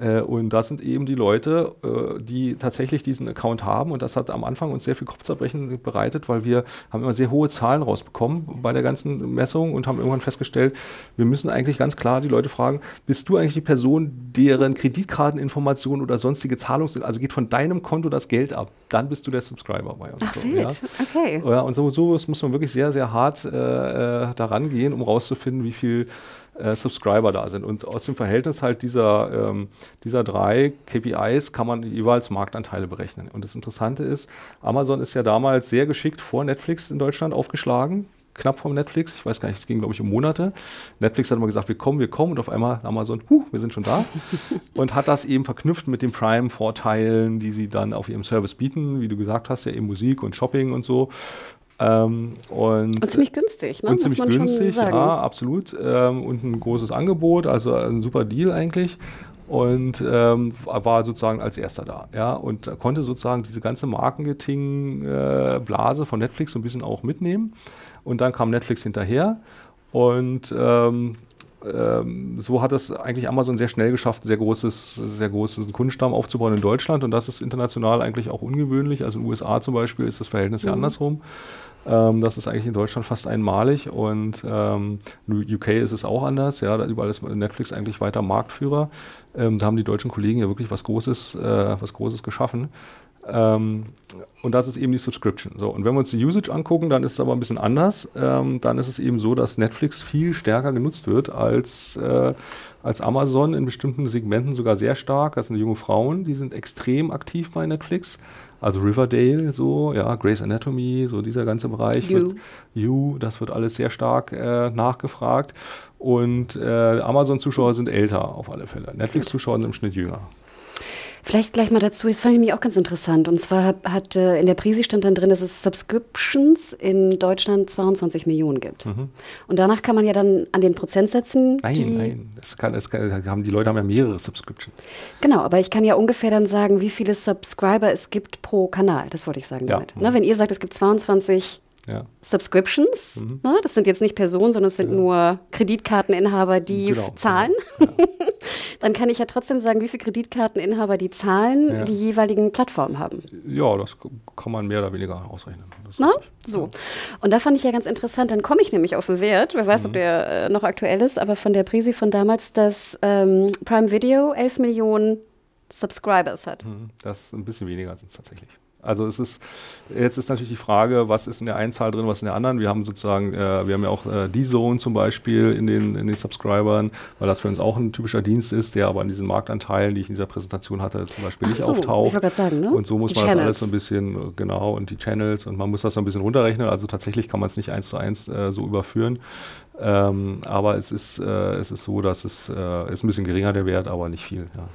Äh, und das sind eben die Leute, äh, die tatsächlich diesen Account haben. Und das hat am Anfang uns sehr viel Kopfzerbrechen bereitet, weil wir haben immer sehr hohe Zahlen rausbekommen bei der ganzen Messung und haben irgendwann festgestellt, wir müssen eigentlich ganz klar die Leute fragen, bist du eigentlich die Person, deren Kreditkarteninformationen oder sonstige Zahlungen sind, also geht von deinem Konto das Geld ab, dann bist du der Subscriber bei uns.
Ach,
so, ja.
Okay.
Ja, und so, so muss man wirklich sehr, sehr hart äh, äh daran gehen, um rauszufinden, wie viel äh, Subscriber da sind. Und aus dem Verhältnis halt dieser, ähm, dieser drei KPIs kann man jeweils Marktanteile berechnen. Und das Interessante ist, Amazon ist ja damals sehr geschickt vor Netflix in Deutschland aufgeschlagen knapp vor Netflix. Ich weiß gar nicht, es ging, glaube ich, um Monate. Netflix hat immer gesagt, wir kommen, wir kommen. Und auf einmal Amazon, huh, wir sind schon da. und hat das eben verknüpft mit den Prime-Vorteilen, die sie dann auf ihrem Service bieten. Wie du gesagt hast, ja eben Musik und Shopping und so.
Ähm, und, und, ziemlich günstig,
ne? Und ziemlich günstig, ja, absolut. Ähm, und ein großes Angebot, also ein super Deal eigentlich. Und ähm, war sozusagen als erster da, ja, und konnte sozusagen diese ganze Marketing-Blase äh, von Netflix so ein bisschen auch mitnehmen. Und dann kam Netflix hinterher und ähm, ähm, so hat es eigentlich Amazon sehr schnell geschafft, sehr großes, sehr großes Kundenstamm aufzubauen in Deutschland und das ist international eigentlich auch ungewöhnlich. Also in den USA zum Beispiel ist das Verhältnis mhm. ja andersrum. Ähm, das ist eigentlich in Deutschland fast einmalig und ähm, UK ist es auch anders. Ja, überall ist Netflix eigentlich weiter Marktführer. Ähm, da haben die deutschen Kollegen ja wirklich was Großes, äh, was Großes geschaffen. Ähm, und das ist eben die Subscription. So, und wenn wir uns die Usage angucken, dann ist es aber ein bisschen anders. Ähm, dann ist es eben so, dass Netflix viel stärker genutzt wird als, äh, als Amazon, in bestimmten Segmenten sogar sehr stark. Das sind junge Frauen, die sind extrem aktiv bei Netflix. Also Riverdale, so, ja, Grey's Anatomy, so dieser ganze Bereich. You, wird, you das wird alles sehr stark äh, nachgefragt. Und äh, Amazon-Zuschauer sind älter auf alle Fälle. Netflix-Zuschauer sind im Schnitt jünger.
Vielleicht gleich mal dazu, das fand ich mich auch ganz interessant. Und zwar hat äh, in der Prise stand dann drin, dass es Subscriptions in Deutschland 22 Millionen gibt. Mhm. Und danach kann man ja dann an den Prozentsätzen.
Nein, nein, das kann, das kann, haben, die Leute haben ja mehrere Subscriptions.
Genau, aber ich kann ja ungefähr dann sagen, wie viele Subscriber es gibt pro Kanal. Das wollte ich sagen ja. damit. Ne, wenn ihr sagt, es gibt 22 ja. Subscriptions. Mhm. Ne? Das sind jetzt nicht Personen, sondern es sind ja. nur Kreditkarteninhaber, die genau. zahlen. Ja. Dann kann ich ja trotzdem sagen, wie viele Kreditkarteninhaber die zahlen, die jeweiligen Plattformen haben.
Ja, das kann man mehr oder weniger ausrechnen.
Na? So. Und da fand ich ja ganz interessant, dann komme ich nämlich auf den Wert, wer weiß, mhm. ob der äh, noch aktuell ist, aber von der Prisi von damals, dass ähm, Prime Video 11 Millionen Subscribers hat. Mhm.
Das ist ein bisschen weniger sind es tatsächlich. Also es ist, jetzt ist natürlich die Frage, was ist in der einen Zahl drin, was in der anderen. Wir haben sozusagen, äh, wir haben ja auch äh, D-Zone zum Beispiel in den, in den Subscribern, weil das für uns auch ein typischer Dienst ist, der aber an diesen Marktanteilen, die ich in dieser Präsentation hatte, zum Beispiel Ach nicht so, auftaucht. Ich sagen, ne? Und so muss die man Channels. das alles so ein bisschen, genau, und die Channels und man muss das so ein bisschen runterrechnen. Also tatsächlich kann man es nicht eins zu eins äh, so überführen. Ähm, aber es ist, äh, es ist so, dass es äh, ist ein bisschen geringer der Wert, aber nicht viel. Ja.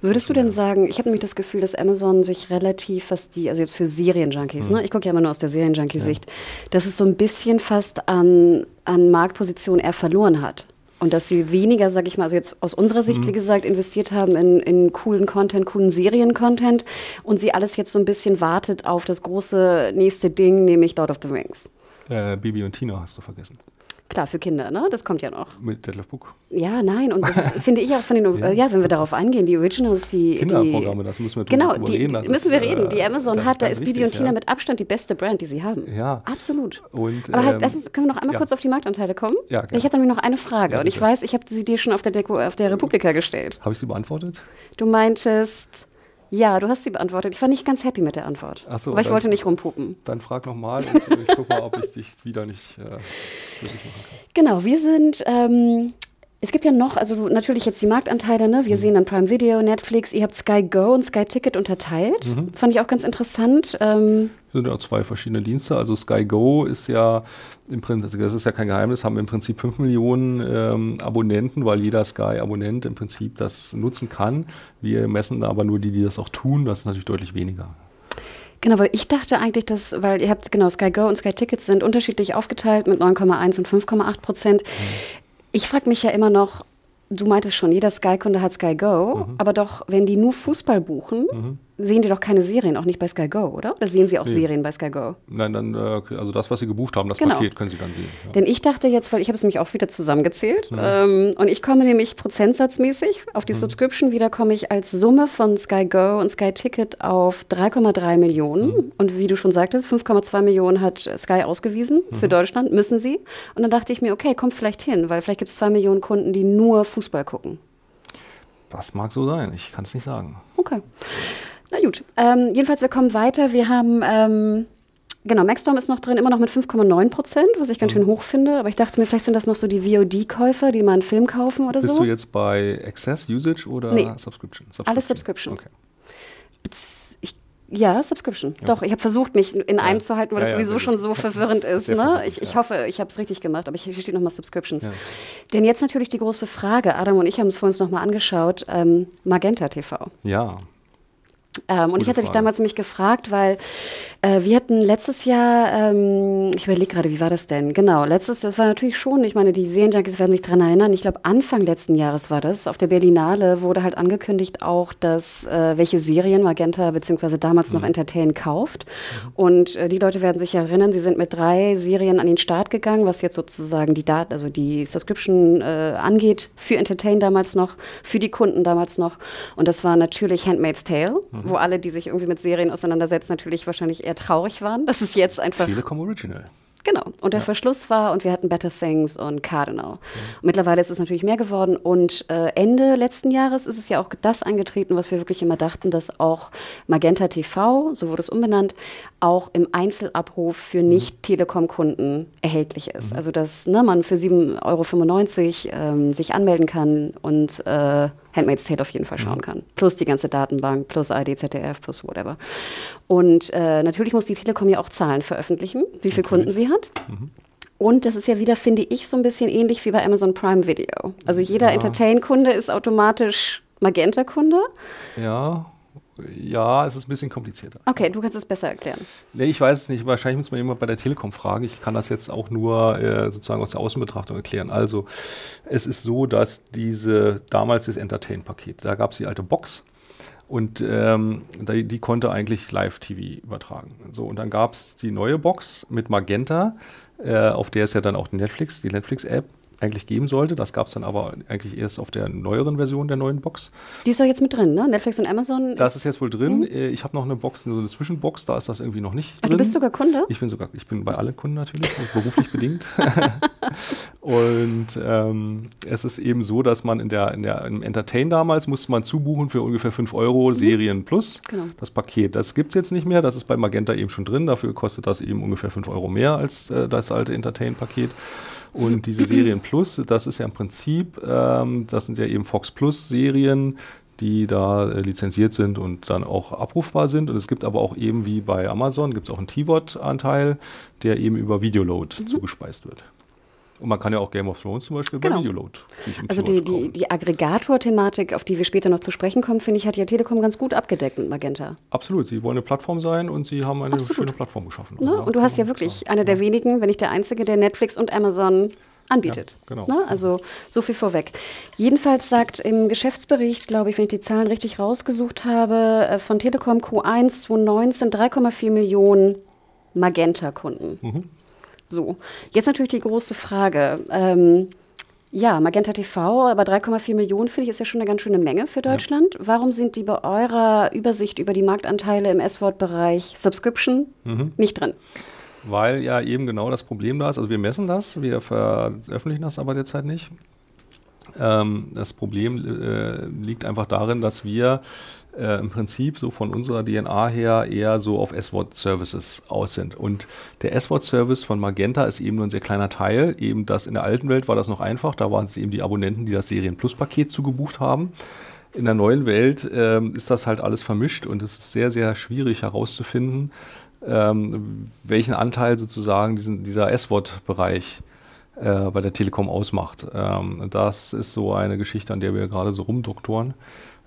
Würdest du denn sagen, ich habe nämlich das Gefühl, dass Amazon sich relativ, was die, also jetzt für Serienjunkies, mhm. ne? ich gucke ja immer nur aus der Serienjunkie-Sicht, ja. dass es so ein bisschen fast an, an Marktposition eher verloren hat. Und dass sie weniger, sag ich mal, also jetzt aus unserer Sicht, mhm. wie gesagt, investiert haben in, in coolen Content, coolen Serien-Content und sie alles jetzt so ein bisschen wartet auf das große nächste Ding, nämlich Lord of the Rings.
Äh, Bibi und Tina hast du vergessen.
Klar, für Kinder, ne? Das kommt ja noch.
Mit Detlef Book.
Ja, nein, und das finde ich auch von den, ja. ja. wenn wir darauf eingehen, die Originals, die.
Kinderprogramme, die, das müssen wir
genau, die, reden. Das müssen wir reden. Die äh, Amazon hat, da ist Bibi und Tina ja. mit Abstand die beste Brand, die sie haben.
Ja.
Absolut.
Und,
Aber halt, ähm, können wir noch einmal ja. kurz auf die Marktanteile kommen? Ja, gerne. Ich habe nämlich noch eine Frage und ich weiß, ich habe sie dir schon auf der, Deko, auf der Republika gestellt.
Habe ich sie beantwortet?
Du meintest. Ja, du hast sie beantwortet. Ich war nicht ganz happy mit der Antwort. Ach so, aber ich wollte nicht rumpupen.
Dann frag nochmal und ich gucke mal, ob ich dich wieder nicht äh, machen kann.
Genau, wir sind. Ähm, es gibt ja noch, also natürlich jetzt die Marktanteile, ne? Wir mhm. sehen dann Prime Video, Netflix, ihr habt Sky Go und Sky Ticket unterteilt. Mhm. Fand ich auch ganz interessant. Ähm,
sind ja zwei verschiedene Dienste. Also Sky Go ist ja im Prinzip, das ist ja kein Geheimnis, haben im Prinzip 5 Millionen ähm, Abonnenten, weil jeder Sky-Abonnent im Prinzip das nutzen kann. Wir messen aber nur die, die das auch tun. Das ist natürlich deutlich weniger.
Genau, weil ich dachte eigentlich, dass, weil ihr habt, genau, Sky Go und Sky Tickets sind unterschiedlich aufgeteilt mit 9,1 und 5,8 Prozent. Mhm. Ich frage mich ja immer noch, du meintest schon, jeder Sky-Kunde hat Sky Go, mhm. aber doch, wenn die nur Fußball buchen, mhm sehen die doch keine Serien, auch nicht bei Sky Go, oder? Oder sehen sie auch nee. Serien bei Sky Go?
Nein, dann, äh, also das, was sie gebucht haben, das genau. Paket können sie dann sehen.
Ja. Denn ich dachte jetzt, weil ich habe es nämlich auch wieder zusammengezählt ja. ähm, und ich komme nämlich prozentsatzmäßig auf die mhm. Subscription wieder, komme ich als Summe von Sky Go und Sky Ticket auf 3,3 Millionen mhm. und wie du schon sagtest, 5,2 Millionen hat Sky ausgewiesen mhm. für Deutschland, müssen sie. Und dann dachte ich mir, okay, kommt vielleicht hin, weil vielleicht gibt es zwei Millionen Kunden, die nur Fußball gucken.
Das mag so sein, ich kann es nicht sagen.
Okay. Na gut. Ähm, jedenfalls, wir kommen weiter. Wir haben, ähm, genau, Maxstorm ist noch drin, immer noch mit 5,9 Prozent, was ich ganz mhm. schön hoch finde. Aber ich dachte mir, vielleicht sind das noch so die VOD-Käufer, die mal einen Film kaufen oder
Bist
so.
Bist du jetzt bei Access, Usage oder
nee.
Subscription?
Subscription? Alles Subscriptions. Okay. Ich ja, Subscription. Ja. Doch, ich habe versucht, mich in einem zu halten, weil ja, das sowieso ja, schon so verwirrend ist. Ne? Ich, ich hoffe, ich habe es richtig gemacht, aber hier steht nochmal Subscriptions. Denn jetzt natürlich die große Frage, Adam und ich haben es vorhin nochmal angeschaut, ähm, Magenta TV.
Ja.
Ähm, und ich hatte Frage. dich damals nämlich gefragt, weil wir hatten letztes Jahr, ähm, ich überlege gerade, wie war das denn? Genau, letztes, das war natürlich schon, ich meine, die Serienjunkies werden sich daran erinnern, ich glaube Anfang letzten Jahres war das, auf der Berlinale wurde halt angekündigt auch, dass äh, welche Serien Magenta beziehungsweise damals mhm. noch Entertain kauft. Mhm. Und äh, die Leute werden sich erinnern, sie sind mit drei Serien an den Start gegangen, was jetzt sozusagen die Daten, also die Subscription äh, angeht, für Entertain damals noch, für die Kunden damals noch. Und das war natürlich Handmaid's Tale. Mhm wo alle, die sich irgendwie mit Serien auseinandersetzen, natürlich wahrscheinlich eher traurig waren. Das ist jetzt einfach.
Telekom Original.
Genau. Und der ja. Verschluss war und wir hatten Better Things und Cardinal. Mhm. Mittlerweile ist es natürlich mehr geworden und äh, Ende letzten Jahres ist es ja auch das eingetreten, was wir wirklich immer dachten, dass auch Magenta TV, so wurde es umbenannt, auch im Einzelabruf für mhm. Nicht-Telekom-Kunden erhältlich ist. Mhm. Also dass ne, man für 7,95 Euro ähm, sich anmelden kann und äh, Handmaid's Tale auf jeden Fall schauen mhm. kann. Plus die ganze Datenbank, plus ID, ZDF, plus whatever. Und äh, natürlich muss die Telekom ja auch Zahlen veröffentlichen, wie viele Kunden sie hat. Mhm. Und das ist ja wieder, finde ich, so ein bisschen ähnlich wie bei Amazon Prime Video. Also jeder ja. Entertain-Kunde ist automatisch Magenta-Kunde.
Ja, ja, es ist ein bisschen komplizierter.
Okay, du kannst es besser erklären.
Nee, ich weiß es nicht. Wahrscheinlich muss man immer bei der Telekom fragen. Ich kann das jetzt auch nur äh, sozusagen aus der Außenbetrachtung erklären. Also, es ist so, dass diese damals das Entertain-Paket, da gab es die alte Box. Und ähm, die, die, konnte eigentlich Live-TV übertragen. So, und dann gab es die neue Box mit Magenta, äh, auf der ist ja dann auch die Netflix, die Netflix-App eigentlich geben sollte. Das gab es dann aber eigentlich erst auf der neueren Version der neuen Box.
Die ist ja jetzt mit drin, ne? Netflix und Amazon.
Das ist, ist jetzt wohl drin. Mhm. Äh, ich habe noch eine Box, so eine Zwischenbox, da ist das irgendwie noch nicht
Ach, drin. Du bist sogar Kunde?
Ich bin sogar, ich bin bei allen Kunden natürlich, beruflich bedingt. und ähm, es ist eben so, dass man in der, in der im Entertain damals musste man zubuchen für ungefähr 5 Euro mhm. Serien Plus. Genau. Das Paket. Das gibt es jetzt nicht mehr. Das ist bei Magenta eben schon drin. Dafür kostet das eben ungefähr 5 Euro mehr als äh, das alte Entertain-Paket. Und diese Serien Plus, das ist ja im Prinzip, ähm, das sind ja eben Fox Plus Serien, die da äh, lizenziert sind und dann auch abrufbar sind. Und es gibt aber auch eben wie bei Amazon, gibt es auch einen T-Wort-Anteil, der eben über Videoload mhm. zugespeist wird. Und man kann ja auch Game of Thrones zum Beispiel genau. bei Videoload.
Also die, die, die Aggregator-Thematik, auf die wir später noch zu sprechen kommen, finde ich, hat ja Telekom ganz gut abgedeckt mit Magenta.
Absolut. Sie wollen eine Plattform sein und sie haben eine Absolut. schöne Plattform geschaffen.
Ne? und du hast ja wirklich sagen. einer der wenigen, wenn nicht der einzige, der Netflix und Amazon anbietet. Ja, genau. Ne? Also so viel vorweg. Jedenfalls sagt im Geschäftsbericht, glaube ich, wenn ich die Zahlen richtig rausgesucht habe, äh, von Telekom Q1 2019 3,4 Millionen Magenta-Kunden. Mhm. So, jetzt natürlich die große Frage. Ähm, ja, Magenta TV, aber 3,4 Millionen finde ich ist ja schon eine ganz schöne Menge für Deutschland. Ja. Warum sind die bei eurer Übersicht über die Marktanteile im S-Wort-Bereich Subscription mhm. nicht drin?
Weil ja eben genau das Problem da ist. Also wir messen das, wir veröffentlichen das aber derzeit nicht. Ähm, das Problem äh, liegt einfach darin, dass wir äh, im Prinzip so von unserer DNA her eher so auf S-Wort-Services aus sind. Und der S-Wort-Service von Magenta ist eben nur ein sehr kleiner Teil. Eben das in der alten Welt war das noch einfach. Da waren es eben die Abonnenten, die das Serien-Plus-Paket zugebucht haben. In der neuen Welt ähm, ist das halt alles vermischt und es ist sehr, sehr schwierig herauszufinden, ähm, welchen Anteil sozusagen diesen, dieser S-Wort-Bereich äh, bei der Telekom ausmacht. Ähm, das ist so eine Geschichte, an der wir gerade so rumdoktoren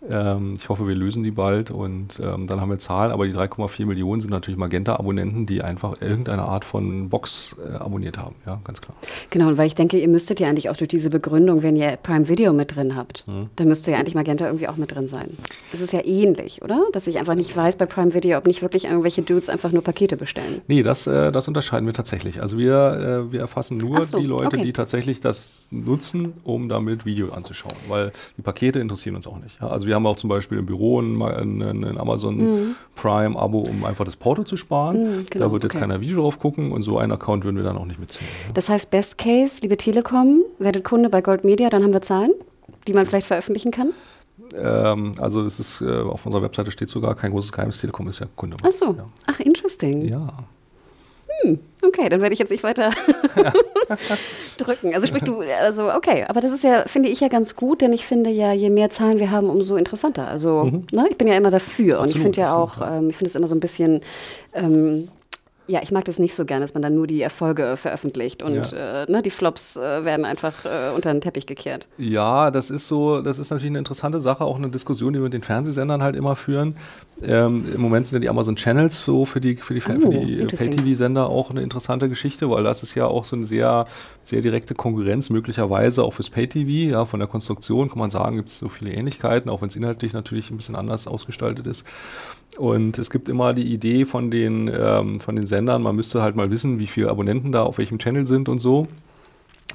Ähm, ich hoffe, wir lösen die bald und ähm, dann haben wir Zahlen, aber die 3,4 Millionen sind natürlich Magenta-Abonnenten, die einfach irgendeine Art von Box äh, abonniert haben, ja, ganz klar.
Genau, und weil ich denke, ihr müsstet ja eigentlich auch durch diese Begründung, wenn ihr Prime Video mit drin habt, hm. dann müsste ja eigentlich Magenta irgendwie auch mit drin sein. Das ist ja ähnlich, oder? Dass ich einfach nicht weiß bei Prime Video, ob nicht wirklich irgendwelche Dudes einfach nur Pakete bestellen.
Nee, das, äh, das unterscheiden wir tatsächlich. Also wir, äh, wir erfassen nur so, die Leute, okay. die tatsächlich das nutzen, um damit Video anzuschauen, weil die Pakete interessieren uns auch nicht. Ja? Also wir haben auch zum Beispiel im Büro ein, ein, ein Amazon mhm. Prime-Abo, um einfach das Porto zu sparen. Mhm, genau, da wird jetzt okay. keiner Video drauf gucken und so einen Account würden wir dann auch nicht mitziehen.
Ja? Das heißt, Best Case, liebe Telekom, werdet Kunde bei Gold Media, dann haben wir Zahlen, die man vielleicht veröffentlichen kann?
Ähm, also es ist äh, auf unserer Webseite steht sogar kein großes Geheimnis, Telekom ist ja Kunde.
Ach so, ja. ach interesting.
Ja.
Hm, okay, dann werde ich jetzt nicht weiter drücken. Also sprich du, also okay, aber das ist ja, finde ich ja ganz gut, denn ich finde ja, je mehr Zahlen wir haben, umso interessanter. Also mhm. ne, ich bin ja immer dafür Absolut, und ich finde ja auch, ähm, ich finde es immer so ein bisschen ähm, ja, ich mag das nicht so gerne, dass man dann nur die Erfolge veröffentlicht und ja. äh, ne, die Flops äh, werden einfach äh, unter den Teppich gekehrt.
Ja, das ist so, das ist natürlich eine interessante Sache, auch eine Diskussion, die wir mit den Fernsehsendern halt immer führen. Ähm, Im Moment sind ja die Amazon Channels so für die, für die, oh, die Pay-TV-Sender auch eine interessante Geschichte, weil das ist ja auch so eine sehr, sehr direkte Konkurrenz, möglicherweise auch fürs Pay-TV. Ja, von der Konstruktion kann man sagen, gibt es so viele Ähnlichkeiten, auch wenn es inhaltlich natürlich ein bisschen anders ausgestaltet ist. Und es gibt immer die Idee von den, ähm, von den Sendern, man müsste halt mal wissen, wie viele Abonnenten da auf welchem Channel sind und so.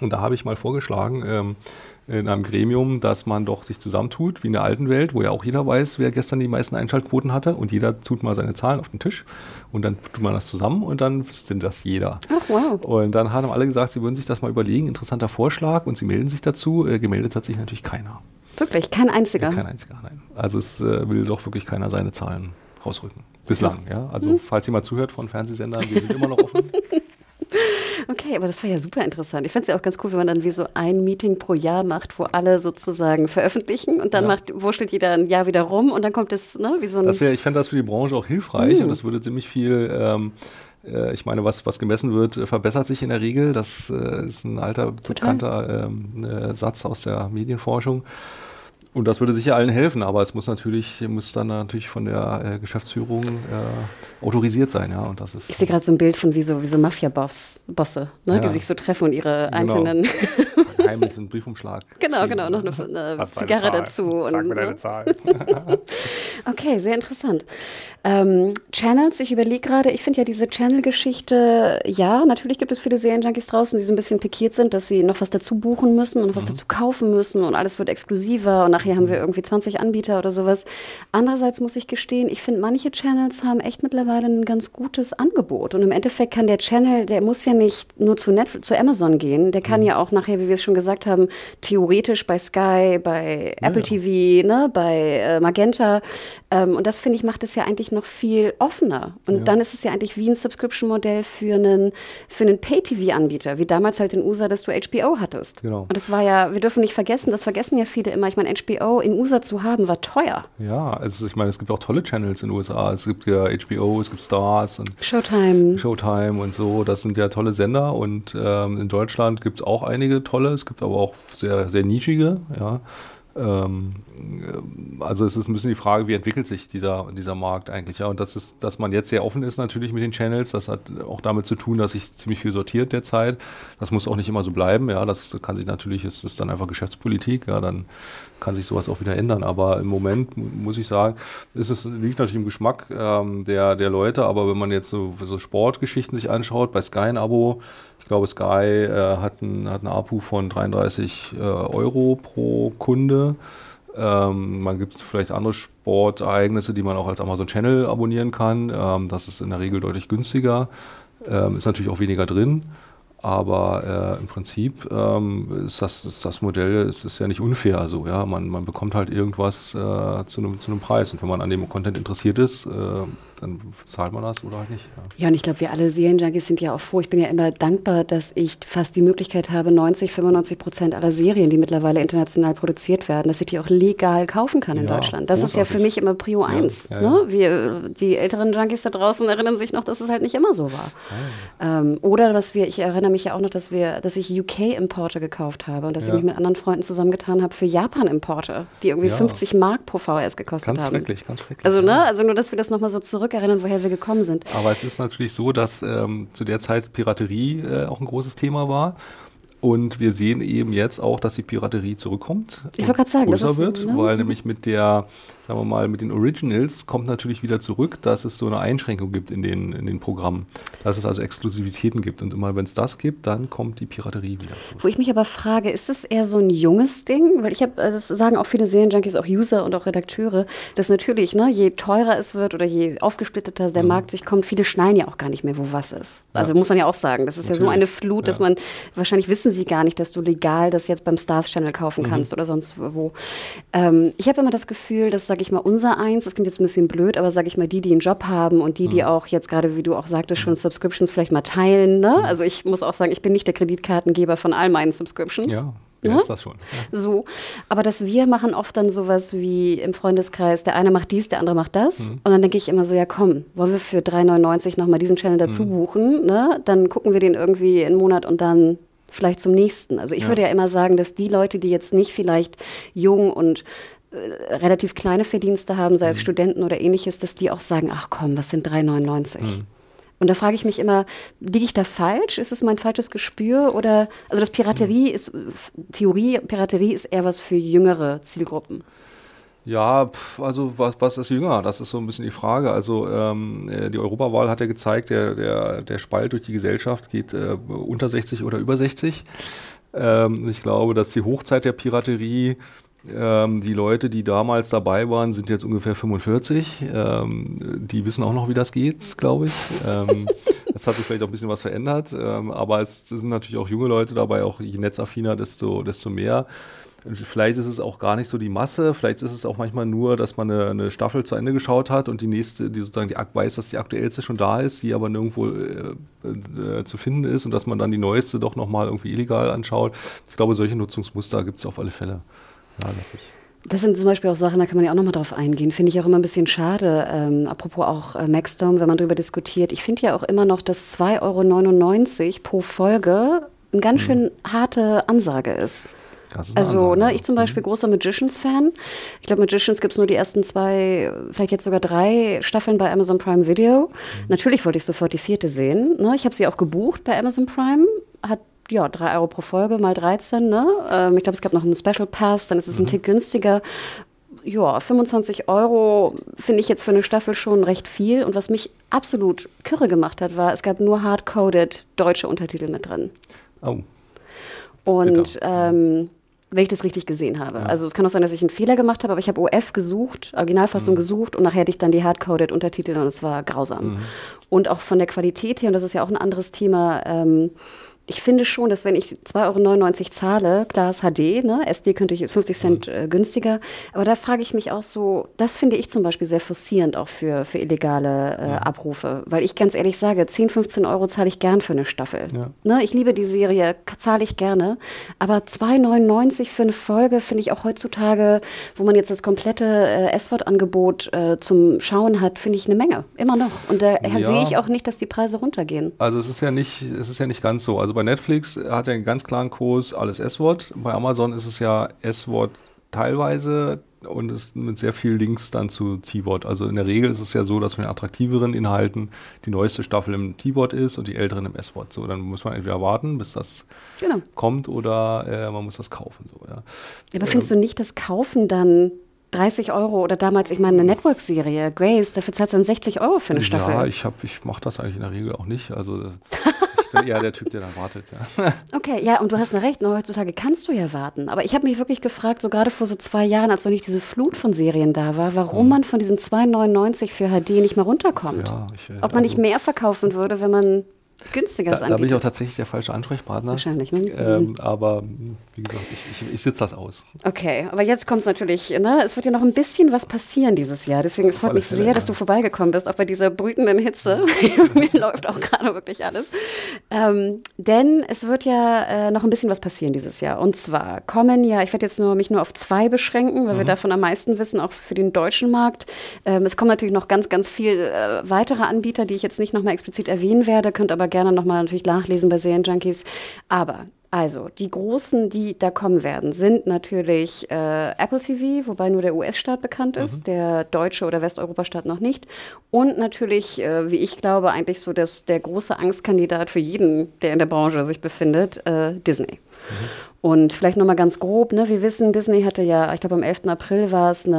Und da habe ich mal vorgeschlagen, ähm, in einem Gremium, dass man doch sich zusammentut, wie in der alten Welt, wo ja auch jeder weiß, wer gestern die meisten Einschaltquoten hatte und jeder tut mal seine Zahlen auf den Tisch und dann tut man das zusammen und dann wüsste das jeder.
Ach, wow.
Und dann haben alle gesagt, sie würden sich das mal überlegen, interessanter Vorschlag und sie melden sich dazu. Äh, gemeldet hat sich natürlich keiner.
Wirklich, kein einziger?
Kein einziger, nein. Also es äh, will doch wirklich keiner seine Zahlen rausrücken. Bislang, ja. Also mhm. falls jemand zuhört von Fernsehsendern, wir sind immer noch offen.
Okay, aber das war ja super interessant. Ich fände es ja auch ganz cool, wenn man dann wie so ein Meeting pro Jahr macht, wo alle sozusagen veröffentlichen und dann ja. macht, wurschtelt jeder ein Jahr wieder rum und dann kommt es, ne, wie so ein.
Das wär, ich fände das für die Branche auch hilfreich mhm. und das würde ziemlich viel. Ähm, äh, ich meine, was, was gemessen wird, verbessert sich in der Regel. Das äh, ist ein alter, bekannter ähm, äh, Satz aus der Medienforschung. Und das würde sicher allen helfen, aber es muss natürlich, muss dann natürlich von der äh, Geschäftsführung äh, autorisiert sein, ja. Und das ist.
Ich sehe gerade so ein Bild von wie so, wie so Mafia-Bosse, ne, ja. die sich so treffen und ihre genau. einzelnen.
Heimlich einen Briefumschlag.
Genau, genau, noch eine, eine Zigarre dazu. Und, Sag mir deine ne? Zahl. okay, sehr interessant. Ähm, Channels, ich überlege gerade, ich finde ja diese Channel-Geschichte, ja, natürlich gibt es viele Serienjunkies draußen, die so ein bisschen pikiert sind, dass sie noch was dazu buchen müssen und noch was mhm. dazu kaufen müssen und alles wird exklusiver und nachher haben wir irgendwie 20 Anbieter oder sowas. Andererseits muss ich gestehen, ich finde, manche Channels haben echt mittlerweile ein ganz gutes Angebot und im Endeffekt kann der Channel, der muss ja nicht nur zu, Netflix, zu Amazon gehen, der kann mhm. ja auch nachher, wie wir es schon gesagt haben, theoretisch bei Sky, bei ja. Apple TV, ne, bei äh, Magenta ähm, und das finde ich macht es ja eigentlich noch viel offener. Und ja. dann ist es ja eigentlich wie ein Subscription-Modell für einen, für einen Pay-TV-Anbieter, wie damals halt in USA, dass du HBO hattest. Genau. Und das war ja, wir dürfen nicht vergessen, das vergessen ja viele immer. Ich meine, HBO in USA zu haben, war teuer.
Ja, also ich meine, es gibt auch tolle Channels in den USA. Es gibt ja HBO, es gibt Stars und
Showtime.
Showtime und so. Das sind ja tolle Sender. Und ähm, in Deutschland gibt es auch einige tolle. Es gibt aber auch sehr, sehr nischige, ja. Ähm, also es ist ein bisschen die Frage, wie entwickelt sich dieser, dieser Markt eigentlich, ja. Und das ist, dass man jetzt sehr offen ist natürlich mit den Channels, das hat auch damit zu tun, dass sich ziemlich viel sortiert derzeit. Das muss auch nicht immer so bleiben, ja. Das kann sich natürlich, es ist dann einfach Geschäftspolitik, ja, dann kann sich sowas auch wieder ändern. Aber im Moment muss ich sagen, ist es liegt natürlich im Geschmack ähm, der, der Leute, aber wenn man jetzt so, so Sportgeschichten sich anschaut, bei Sky ein Abo, glaube, Sky äh, hat, ein, hat APU von 33 äh, Euro pro Kunde. Ähm, man gibt vielleicht andere Sportereignisse, die man auch als Amazon Channel abonnieren kann. Ähm, das ist in der Regel deutlich günstiger. Ähm, ist natürlich auch weniger drin. Aber äh, im Prinzip ähm, ist, das, ist das Modell ist, ist ja nicht unfair. So, ja? man, man bekommt halt irgendwas äh, zu einem zu Preis. Und wenn man an dem Content interessiert ist, äh, dann zahlt man das oder halt nicht.
Ja, ja und ich glaube, wir alle Serienjunkies sind ja auch froh. Ich bin ja immer dankbar, dass ich fast die Möglichkeit habe, 90, 95 Prozent aller Serien, die mittlerweile international produziert werden, dass ich die auch legal kaufen kann in ja, Deutschland. Das großartig. ist ja für mich immer Prio 1. Ja, ne? Wir, die älteren Junkies da draußen erinnern sich noch, dass es halt nicht immer so war. Ähm, oder was wir, ich erinnere mich ja auch noch, dass wir, dass ich UK-Importe gekauft habe und dass ich mich mit anderen Freunden zusammengetan habe für Japan-Importe, die irgendwie 50 Mark pro VHS gekostet
ganz
haben.
Ganz schrecklich, ganz schrecklich.
Also, ne? also nur, dass wir das nochmal so zurückerinnern, woher wir gekommen sind.
Aber es ist natürlich so, dass ähm, zu der Zeit Piraterie äh, auch ein großes Thema war. Und wir sehen eben jetzt auch, dass die Piraterie zurückkommt.
Ich wollte gerade sagen,
größer das ist, wird, ne? weil nämlich mit der sagen wir mal, mit den Originals kommt natürlich wieder zurück, dass es so eine Einschränkung gibt in den, in den Programmen. Dass es also Exklusivitäten gibt. Und immer wenn es das gibt, dann kommt die Piraterie wieder
zurück. Wo ich mich aber frage, ist das eher so ein junges Ding? Weil ich habe, das sagen auch viele Serienjunkies, auch User und auch Redakteure, dass natürlich, ne, je teurer es wird oder je aufgesplitterter der mhm. Markt sich kommt, viele schnallen ja auch gar nicht mehr, wo was ist. Also ja. muss man ja auch sagen. Das ist natürlich. ja so eine Flut, dass ja. man, wahrscheinlich wissen sie gar nicht, dass du legal das jetzt beim Stars Channel kaufen mhm. kannst oder sonst wo. Ähm, ich habe immer das Gefühl, dass sage ich mal, unser eins, das klingt jetzt ein bisschen blöd, aber sage ich mal, die, die einen Job haben und die, die mhm. auch jetzt gerade, wie du auch sagtest, schon Subscriptions vielleicht mal teilen. Ne? Mhm. Also ich muss auch sagen, ich bin nicht der Kreditkartengeber von all meinen Subscriptions.
Ja. Ja, ne? ist das schon.
Ja. So. Aber dass wir machen oft dann sowas wie im Freundeskreis, der eine macht dies, der andere macht das. Mhm. Und dann denke ich immer so, ja komm, wollen wir für 3,99 nochmal diesen Channel dazu mhm. buchen? Ne? Dann gucken wir den irgendwie einen Monat und dann vielleicht zum nächsten. Also ich ja. würde ja immer sagen, dass die Leute, die jetzt nicht vielleicht jung und relativ kleine Verdienste haben, sei es mhm. Studenten oder ähnliches, dass die auch sagen, ach komm, was sind 3,99? Mhm. Und da frage ich mich immer, liege ich da falsch? Ist es mein falsches Gespür? Oder, also das Piraterie mhm. ist, Theorie, Piraterie ist eher was für jüngere Zielgruppen.
Ja, also was, was ist jünger? Das ist so ein bisschen die Frage. Also ähm, äh, die Europawahl hat ja gezeigt, der, der, der Spalt durch die Gesellschaft geht äh, unter 60 oder über 60. Ähm, ich glaube, dass die Hochzeit der Piraterie ähm, die Leute, die damals dabei waren, sind jetzt ungefähr 45. Ähm, die wissen auch noch, wie das geht, glaube ich. Ähm, das hat sich vielleicht auch ein bisschen was verändert. Ähm, aber es, es, sind natürlich auch junge Leute dabei, auch je netzaffiner, desto, desto mehr. Vielleicht ist es auch gar nicht so die Masse, vielleicht ist es auch manchmal nur, dass man eine, eine Staffel zu Ende geschaut hat und die nächste, die sozusagen die weiß, dass die aktuellste schon da ist, die aber nirgendwo äh, äh, zu finden ist und dass man dann die neueste doch nochmal irgendwie illegal anschaut. Ich glaube, solche Nutzungsmuster gibt es auf alle Fälle. Ja,
das ist. Das sind zum Beispiel auch Sachen, da kann man ja auch nochmal drauf eingehen. Finde ich auch immer ein bisschen schade. Ähm, apropos auch äh, Maxdome, wenn man darüber diskutiert. Ich finde ja auch immer noch, dass 2,99 Euro pro Folge eine ganz mhm. schön harte Ansage ist. ist also, ne, ich zum Beispiel mhm. großer Magicians-Fan. Ich glaube, Magicians gibt es nur die ersten zwei, vielleicht jetzt sogar drei Staffeln bei Amazon Prime Video. Mhm. Natürlich wollte ich sofort die vierte sehen. Ne? Ich habe sie auch gebucht bei Amazon Prime. Hat ja, 3 Euro pro Folge mal 13. Ne? Ähm, ich glaube, es gab noch einen Special Pass, dann ist es mhm. ein Tick günstiger. Ja, 25 Euro finde ich jetzt für eine Staffel schon recht viel. Und was mich absolut kirre gemacht hat, war, es gab nur hard-coded deutsche Untertitel mit drin.
Oh.
Und ähm, wenn ich das richtig gesehen habe. Ja. Also es kann auch sein, dass ich einen Fehler gemacht habe, aber ich habe OF gesucht, Originalfassung mhm. gesucht und nachher hatte ich dann die hard-coded Untertitel und es war grausam. Mhm. Und auch von der Qualität her, und das ist ja auch ein anderes Thema, ähm, ich finde schon, dass wenn ich 2,99 Euro zahle, klar ist HD, ne? SD könnte ich 50 Cent mhm. äh, günstiger, aber da frage ich mich auch so, das finde ich zum Beispiel sehr forcierend auch für, für illegale äh, ja. Abrufe, weil ich ganz ehrlich sage, 10, 15 Euro zahle ich gern für eine Staffel. Ja. Ne? Ich liebe die Serie, zahle ich gerne, aber 2,99 für eine Folge finde ich auch heutzutage, wo man jetzt das komplette äh, S-Wort-Angebot äh, zum Schauen hat, finde ich eine Menge, immer noch. Und da ja. sehe ich auch nicht, dass die Preise runtergehen.
Also es ist ja nicht, es ist ja nicht ganz so. Also also bei Netflix hat er einen ganz klaren Kurs, alles S-Wort. Bei Amazon ist es ja S-Wort teilweise und ist mit sehr vielen Links dann zu T-Wort. Also in der Regel ist es ja so, dass von den attraktiveren Inhalten die neueste Staffel im T-Wort ist und die älteren im S-Wort. So, dann muss man entweder warten, bis das genau. kommt oder äh, man muss das kaufen. So, ja.
Aber findest du nicht das Kaufen dann 30 Euro oder damals, ich meine, eine Network-Serie, Grace, dafür zahlst du dann 60 Euro für eine Staffel.
Ja, ich, ich mache das eigentlich in der Regel auch nicht. Also bin eher der Typ, der dann wartet, ja.
Okay, ja, und du hast recht, nur heutzutage kannst du ja warten. Aber ich habe mich wirklich gefragt, so gerade vor so zwei Jahren, als noch nicht diese Flut von Serien da war, warum mhm. man von diesen 2,99 für HD nicht mehr runterkommt. Ja, ich, Ob man also, nicht mehr verkaufen würde, wenn man günstiger
Da, da bin ich auch tatsächlich der falsche Ansprechpartner.
Wahrscheinlich, ne?
Ähm, aber wie gesagt, ich, ich, ich sitze das aus.
Okay, aber jetzt kommt es natürlich, ne? es wird ja noch ein bisschen was passieren dieses Jahr. Deswegen es freut mich Fälle, sehr, ja. dass du vorbeigekommen bist, auch bei dieser brütenden Hitze. Mir läuft auch gerade wirklich alles. Ähm, denn es wird ja äh, noch ein bisschen was passieren dieses Jahr. Und zwar kommen ja, ich werde jetzt nur, mich nur auf zwei beschränken, weil mhm. wir davon am meisten wissen, auch für den deutschen Markt. Ähm, es kommen natürlich noch ganz, ganz viele äh, weitere Anbieter, die ich jetzt nicht nochmal explizit erwähnen werde, könnt aber gerne nochmal natürlich nachlesen bei Serienjunkies. Aber also, die großen, die da kommen werden, sind natürlich äh, Apple TV, wobei nur der US-Staat bekannt ist, mhm. der deutsche oder Westeuropa-Staat noch nicht. Und natürlich, äh, wie ich glaube, eigentlich so das, der große Angstkandidat für jeden, der in der Branche sich befindet, äh, Disney. Mhm. Und vielleicht nochmal ganz grob, ne, wir wissen, Disney hatte ja, ich glaube am 11. April war es eine